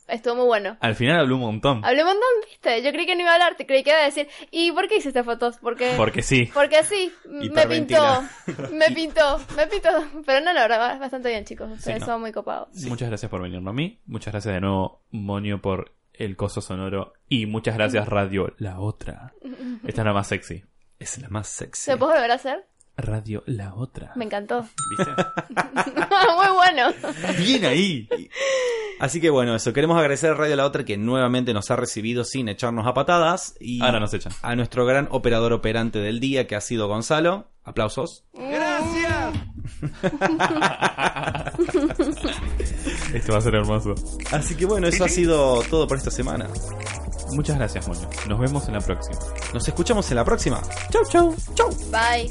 Estuvo muy bueno. Al final habló un montón. Hablé un montón, ¿viste? Yo creí que no iba a hablar, te creí que iba a decir, ¿y por qué hiciste fotos? Porque, Porque sí. porque sí, me pintó, me pintó, me pintó. Pero no, la verdad, bastante bien, chicos. Ustedes no. son muy copados. Muchas gracias por venir, Romy. Muchas gracias de nuevo, Monio, por el coso sonoro. Y muchas gracias, Radio La Otra. Esta es la más sexy. Es la más sexy. ¿Se puede volver a hacer? Radio La Otra. Me encantó. ¿Viste? muy bueno. Bien ahí. Así que bueno, eso. Queremos agradecer a Radio La Otra que nuevamente nos ha recibido sin echarnos a patadas. Y Ahora nos echan. a nuestro gran operador operante del día que ha sido Gonzalo. Aplausos. Gracias. Esto va a ser hermoso. Así que bueno, eso ha sido todo por esta semana. Muchas gracias, Moño. Nos vemos en la próxima. Nos escuchamos en la próxima. Chau, chau, chau. Bye.